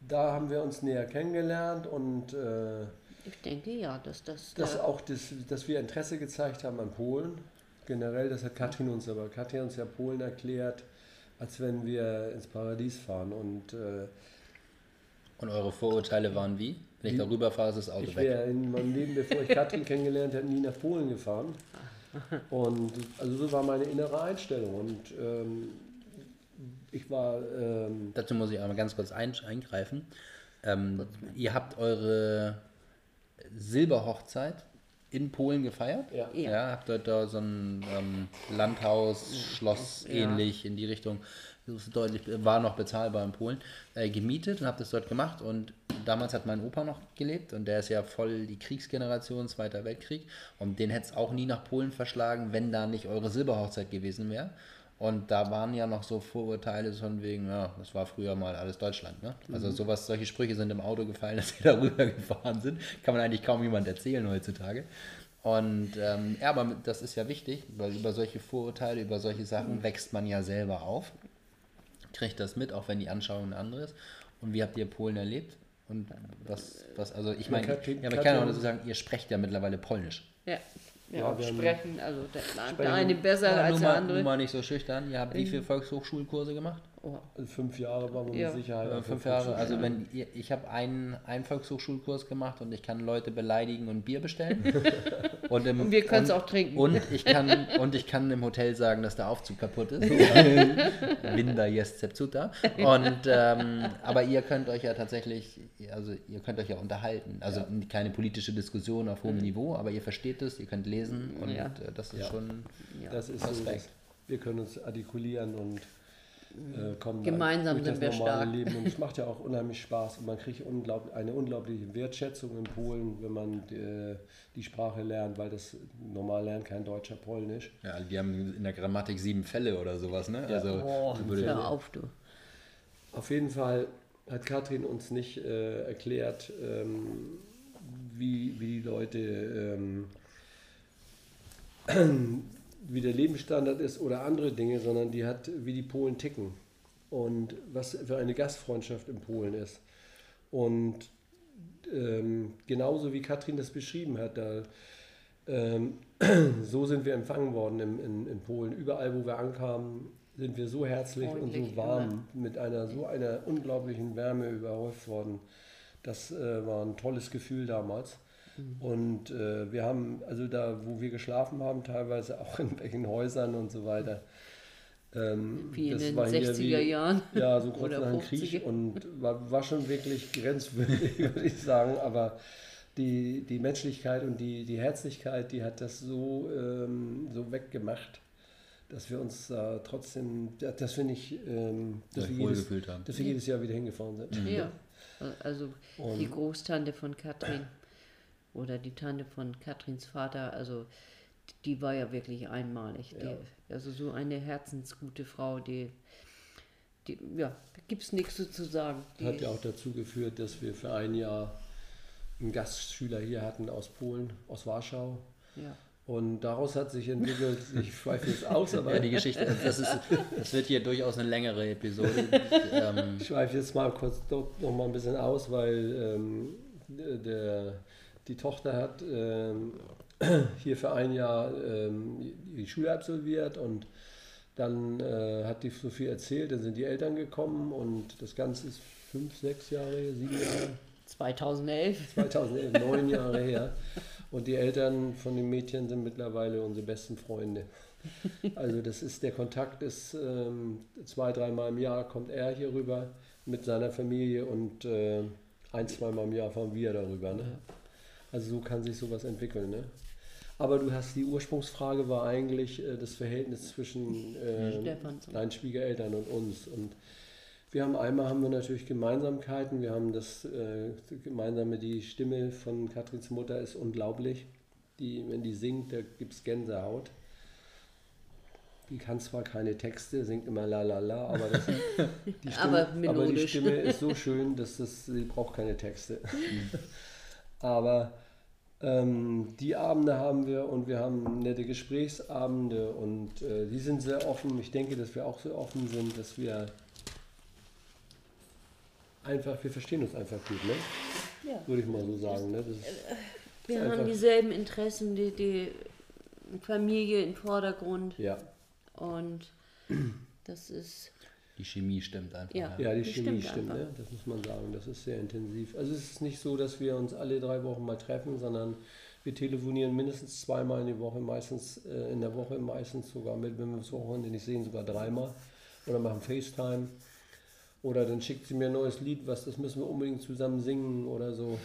Da haben wir uns näher kennengelernt und äh, Ich denke ja, dass das. dass da- auch das, dass wir Interesse gezeigt haben an Polen. Generell, das hat Katrin uns aber, Katrin hat uns ja Polen erklärt, als wenn wir ins Paradies fahren. Und äh, Und eure Vorurteile waren wie? Wenn ich darüber fahre, ist das Auto ich weg. wäre in meinem Leben, bevor ich Katrin kennengelernt habe, nie nach Polen gefahren. Und also so war meine innere Einstellung. Und ähm, ich war ähm, Dazu muss ich einmal ganz kurz ein, eingreifen. Ähm, ihr habt eure Silberhochzeit in Polen gefeiert? Ja. Ja. habt dort da so ein ähm, Landhaus, Schloss Ja. ähnlich in die Richtung, das ist deutlich, war noch bezahlbar in Polen, äh, gemietet und habt das dort gemacht. Und damals hat mein Opa noch gelebt und der ist ja voll die Kriegsgeneration, Zweiter Weltkrieg. Und den hätte es auch nie nach Polen verschlagen, wenn da nicht eure Silberhochzeit gewesen wäre. Und da waren ja noch so Vorurteile von wegen, ja, das war früher mal alles Deutschland. Ne? Also sowas, solche Sprüche sind im Auto gefallen, dass sie darüber gefahren sind. Kann man eigentlich kaum jemand erzählen heutzutage. Und ähm, ja, aber das ist ja wichtig, weil über solche Vorurteile, über solche Sachen wächst man ja selber auf. Kriegt das mit, auch wenn die Anschauung eine andere ist. Und wie habt ihr Polen erlebt? Und was, was also ich meine, ja, ich kann auch dazu sagen, ihr sprecht ja mittlerweile Polnisch. Ja, ja, Ja, sprechen, also der, der eine besser Ja, als der mal, andere. nur mal nicht so schüchtern. Ihr habt wie viele Volkshochschulkurse gemacht? Oh, Also fünf Jahre waren wir Ja. mit Sicherheit. Auf fünf Jahre. Also wenn ihr, ich habe einen, einen Volkshochschulkurs gemacht und ich kann Leute beleidigen und Bier bestellen. und, im, Und wir können's und- auch trinken. Und ich kann und ich kann im Hotel sagen, dass der Aufzug kaputt ist. Winter jest zepzuta. Und ähm, aber ihr könnt euch ja tatsächlich, also ihr könnt euch ja unterhalten. Also keine politische Diskussion auf hohem Niveau, aber ihr versteht es, ihr könnt lesen und Ja. äh, das ist Ja. schon Das ist Respekt. wir können uns artikulieren und äh, kommen Gemeinsam durch sind das wir normale stark. Leben. Und es macht ja auch unheimlich Spaß und man kriegt unglaub, eine unglaubliche Wertschätzung in Polen, wenn man äh, die Sprache lernt, weil das normal lernt kein Deutscher Polnisch. ja, die haben in der Grammatik sieben Fälle oder sowas, ne? Ja. Also oh würde- hör auf, du. Auf jeden Fall hat Katrin uns nicht äh, erklärt, ähm, wie, wie die Leute, ähm, wie der Lebensstandard ist oder andere Dinge, sondern die hat, wie die Polen ticken und was für eine Gastfreundschaft in Polen ist. Und ähm, genauso wie Katrin das beschrieben hat, da, ähm, so sind wir empfangen worden in, in, in Polen. Überall, wo wir ankamen, sind wir so herzlich und Freundlich so warm, mit einer so einer unglaublichen Wärme überhäuft worden. Das äh, war ein tolles Gefühl damals. Mhm. Und äh, wir haben, also da, wo wir geschlafen haben, teilweise auch in welchen Häusern und so weiter. Ähm, Wie in das den war hier 60er Jahren. Ja, so kurz nach dem Krieg 50er. und war, war schon wirklich grenzwürdig, würde ich sagen. Aber die, die Menschlichkeit und die, die Herzlichkeit, die hat das so, ähm, so weggemacht, dass wir uns äh, trotzdem, das finde ich, ähm, dass, wir jedes, wohlgefühlt haben. dass wir jedes Jahr wieder hingefahren sind. Ja, also Und- die Großtante von Katrin oder die Tante von Katrins Vater, also die war ja wirklich einmalig. Ja. Die, also so eine herzensgute Frau, die, die ja, da gibt es nichts so zu sagen. Die, Hat ja auch dazu geführt, dass wir für ein Jahr einen Gastschüler hier hatten aus Polen, aus Warschau. ja. Und daraus hat sich entwickelt, ich schweife jetzt aus, aber Ja, die Geschichte, das, ist, das wird hier durchaus eine längere Episode. ähm, Ich schweife jetzt mal kurz noch, noch mal ein bisschen aus, weil ähm, der, die Tochter hat ähm, hier für ein Jahr ähm, die Schule absolviert und dann äh, hat die so viel erzählt, dann sind die Eltern gekommen und das Ganze ist fünf, sechs Jahre, her, sieben Jahre, 2011. 2011, neun Jahre her. Und die Eltern von den Mädchen sind mittlerweile unsere besten Freunde. Also das ist, der Kontakt ist ähm, zwei, dreimal im Jahr kommt er hier rüber mit seiner Familie und äh, ein, zweimal im Jahr fahren wir darüber. Ne? Also so kann sich sowas entwickeln. Ne? Aber du hast, die Ursprungsfrage war eigentlich äh, das Verhältnis zwischen äh, deinen Schwiegereltern und uns. Und wir haben einmal haben wir natürlich Gemeinsamkeiten. Wir haben das äh, gemeinsame, die Stimme von Katrins Mutter ist unglaublich. Die, wenn die singt, da gibt es Gänsehaut. Die kann zwar keine Texte, singt immer la la la, aber, das, die, Stimme, Aber aber die. Stimme ist so schön, dass das, sie braucht keine Texte. aber ähm, die Abende haben wir und wir haben nette Gesprächsabende und äh, die sind sehr offen. Ich denke, dass wir auch so offen sind, dass wir einfach, wir verstehen uns einfach gut, ne? Ja. Würde ich mal so sagen. Ne? Das ist, Wir haben dieselben Interessen, die, die Familie im Vordergrund ja. und das ist die Chemie stimmt einfach. Ja. Ja, die Das Chemie stimmt stimmt, ne? das muss man sagen. Das ist sehr intensiv. Also es ist nicht so, dass wir uns alle drei Wochen mal treffen, sondern wir telefonieren mindestens zweimal in die Woche, meistens äh, in der Woche, meistens sogar mit, wenn wir das Wochenende nicht sehen, sogar dreimal. Oder machen FaceTime. Oder dann schickt sie mir ein neues Lied, was das müssen wir unbedingt zusammen singen oder so.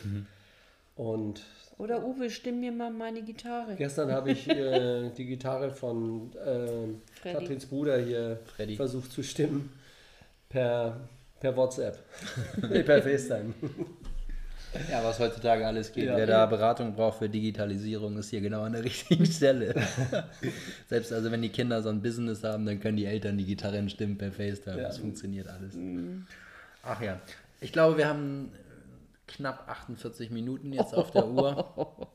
Und Oder Uwe, stimm mir mal meine Gitarre. gestern habe ich äh, die Gitarre von äh, Bruder hier Freddy. versucht zu stimmen per, per WhatsApp. nee, per FaceTime. Ja, was heutzutage alles geht. Ja. Wer da Beratung braucht für Digitalisierung, ist hier genau an der richtigen Stelle. Selbst also wenn die Kinder so ein Business haben, dann können die Eltern die Gitarren stimmen per FaceTime. Ja. Das funktioniert alles. Ach ja. Ich glaube, wir haben knapp 48 Minuten jetzt auf der Uhr.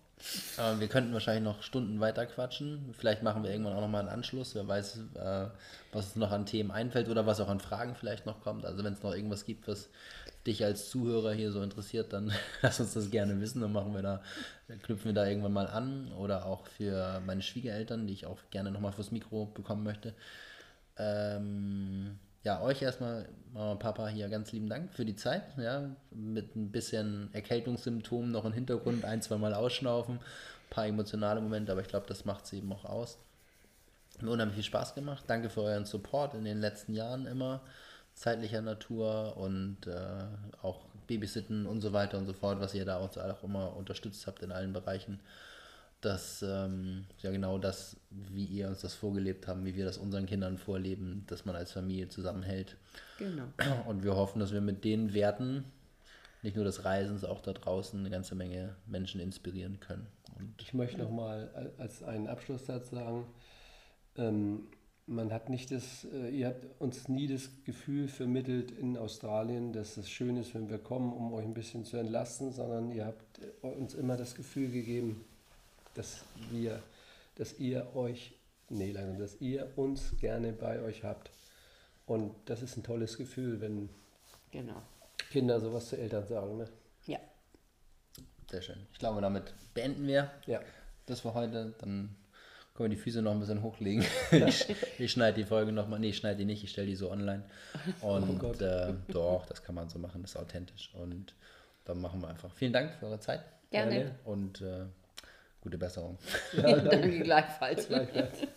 Aber wir könnten wahrscheinlich noch Stunden weiter quatschen. Vielleicht machen wir irgendwann auch nochmal einen Anschluss. Wer weiß, äh, was uns noch an Themen einfällt oder was auch an Fragen vielleicht noch kommt. Also wenn es noch irgendwas gibt, was dich als Zuhörer hier so interessiert, dann lass uns das gerne wissen. Dann machen wir da, knüpfen wir da irgendwann mal an. Oder auch für meine Schwiegereltern, die ich auch gerne nochmal fürs Mikro bekommen möchte. Ähm, ja, euch erstmal, Mama und Papa, hier ganz lieben Dank für die Zeit. Ja, mit ein bisschen Erkältungssymptomen noch im Hintergrund, ein, zwei Mal ausschnaufen, ein paar emotionale Momente, aber ich glaube, das macht es eben auch aus. Hat mir unheimlich viel Spaß gemacht. Danke für euren Support in den letzten Jahren immer, zeitlicher Natur und äh, auch Babysitten und so weiter und so fort, was ihr da uns auch immer unterstützt habt in allen Bereichen dass ähm, ja genau das, wie ihr uns das vorgelebt haben, wie wir das unseren Kindern vorleben, dass man als Familie zusammenhält. Genau. Und wir hoffen, dass wir mit den Werten, nicht nur des Reisens, auch da draußen eine ganze Menge Menschen inspirieren können. Und Ich möchte noch mal als einen Abschlusssatz sagen, ähm, man hat nicht das, äh, ihr habt uns nie das Gefühl vermittelt in Australien, dass es schön ist, wenn wir kommen, um euch ein bisschen zu entlasten, sondern ihr habt äh, uns immer das Gefühl gegeben, dass wir, dass ihr euch, nee, langsam, dass ihr uns gerne bei euch habt. Und das ist ein tolles Gefühl, wenn Genau. Kinder sowas zu Eltern sagen. Ne? Ja. sehr schön. Ich glaube, damit beenden wir Ja. das für heute. Dann können wir die Füße noch ein bisschen hochlegen. ich ich schneide die Folge nochmal. Nee, ich schneide die nicht, ich stelle die so online. Und Gott. äh, doch, das kann man so machen, das ist authentisch. Und dann machen wir einfach. Vielen Dank für eure Zeit Gerne. Gerne. und äh, gute Besserung. Ja, danke. Danke gleichfalls. Gleichfalls.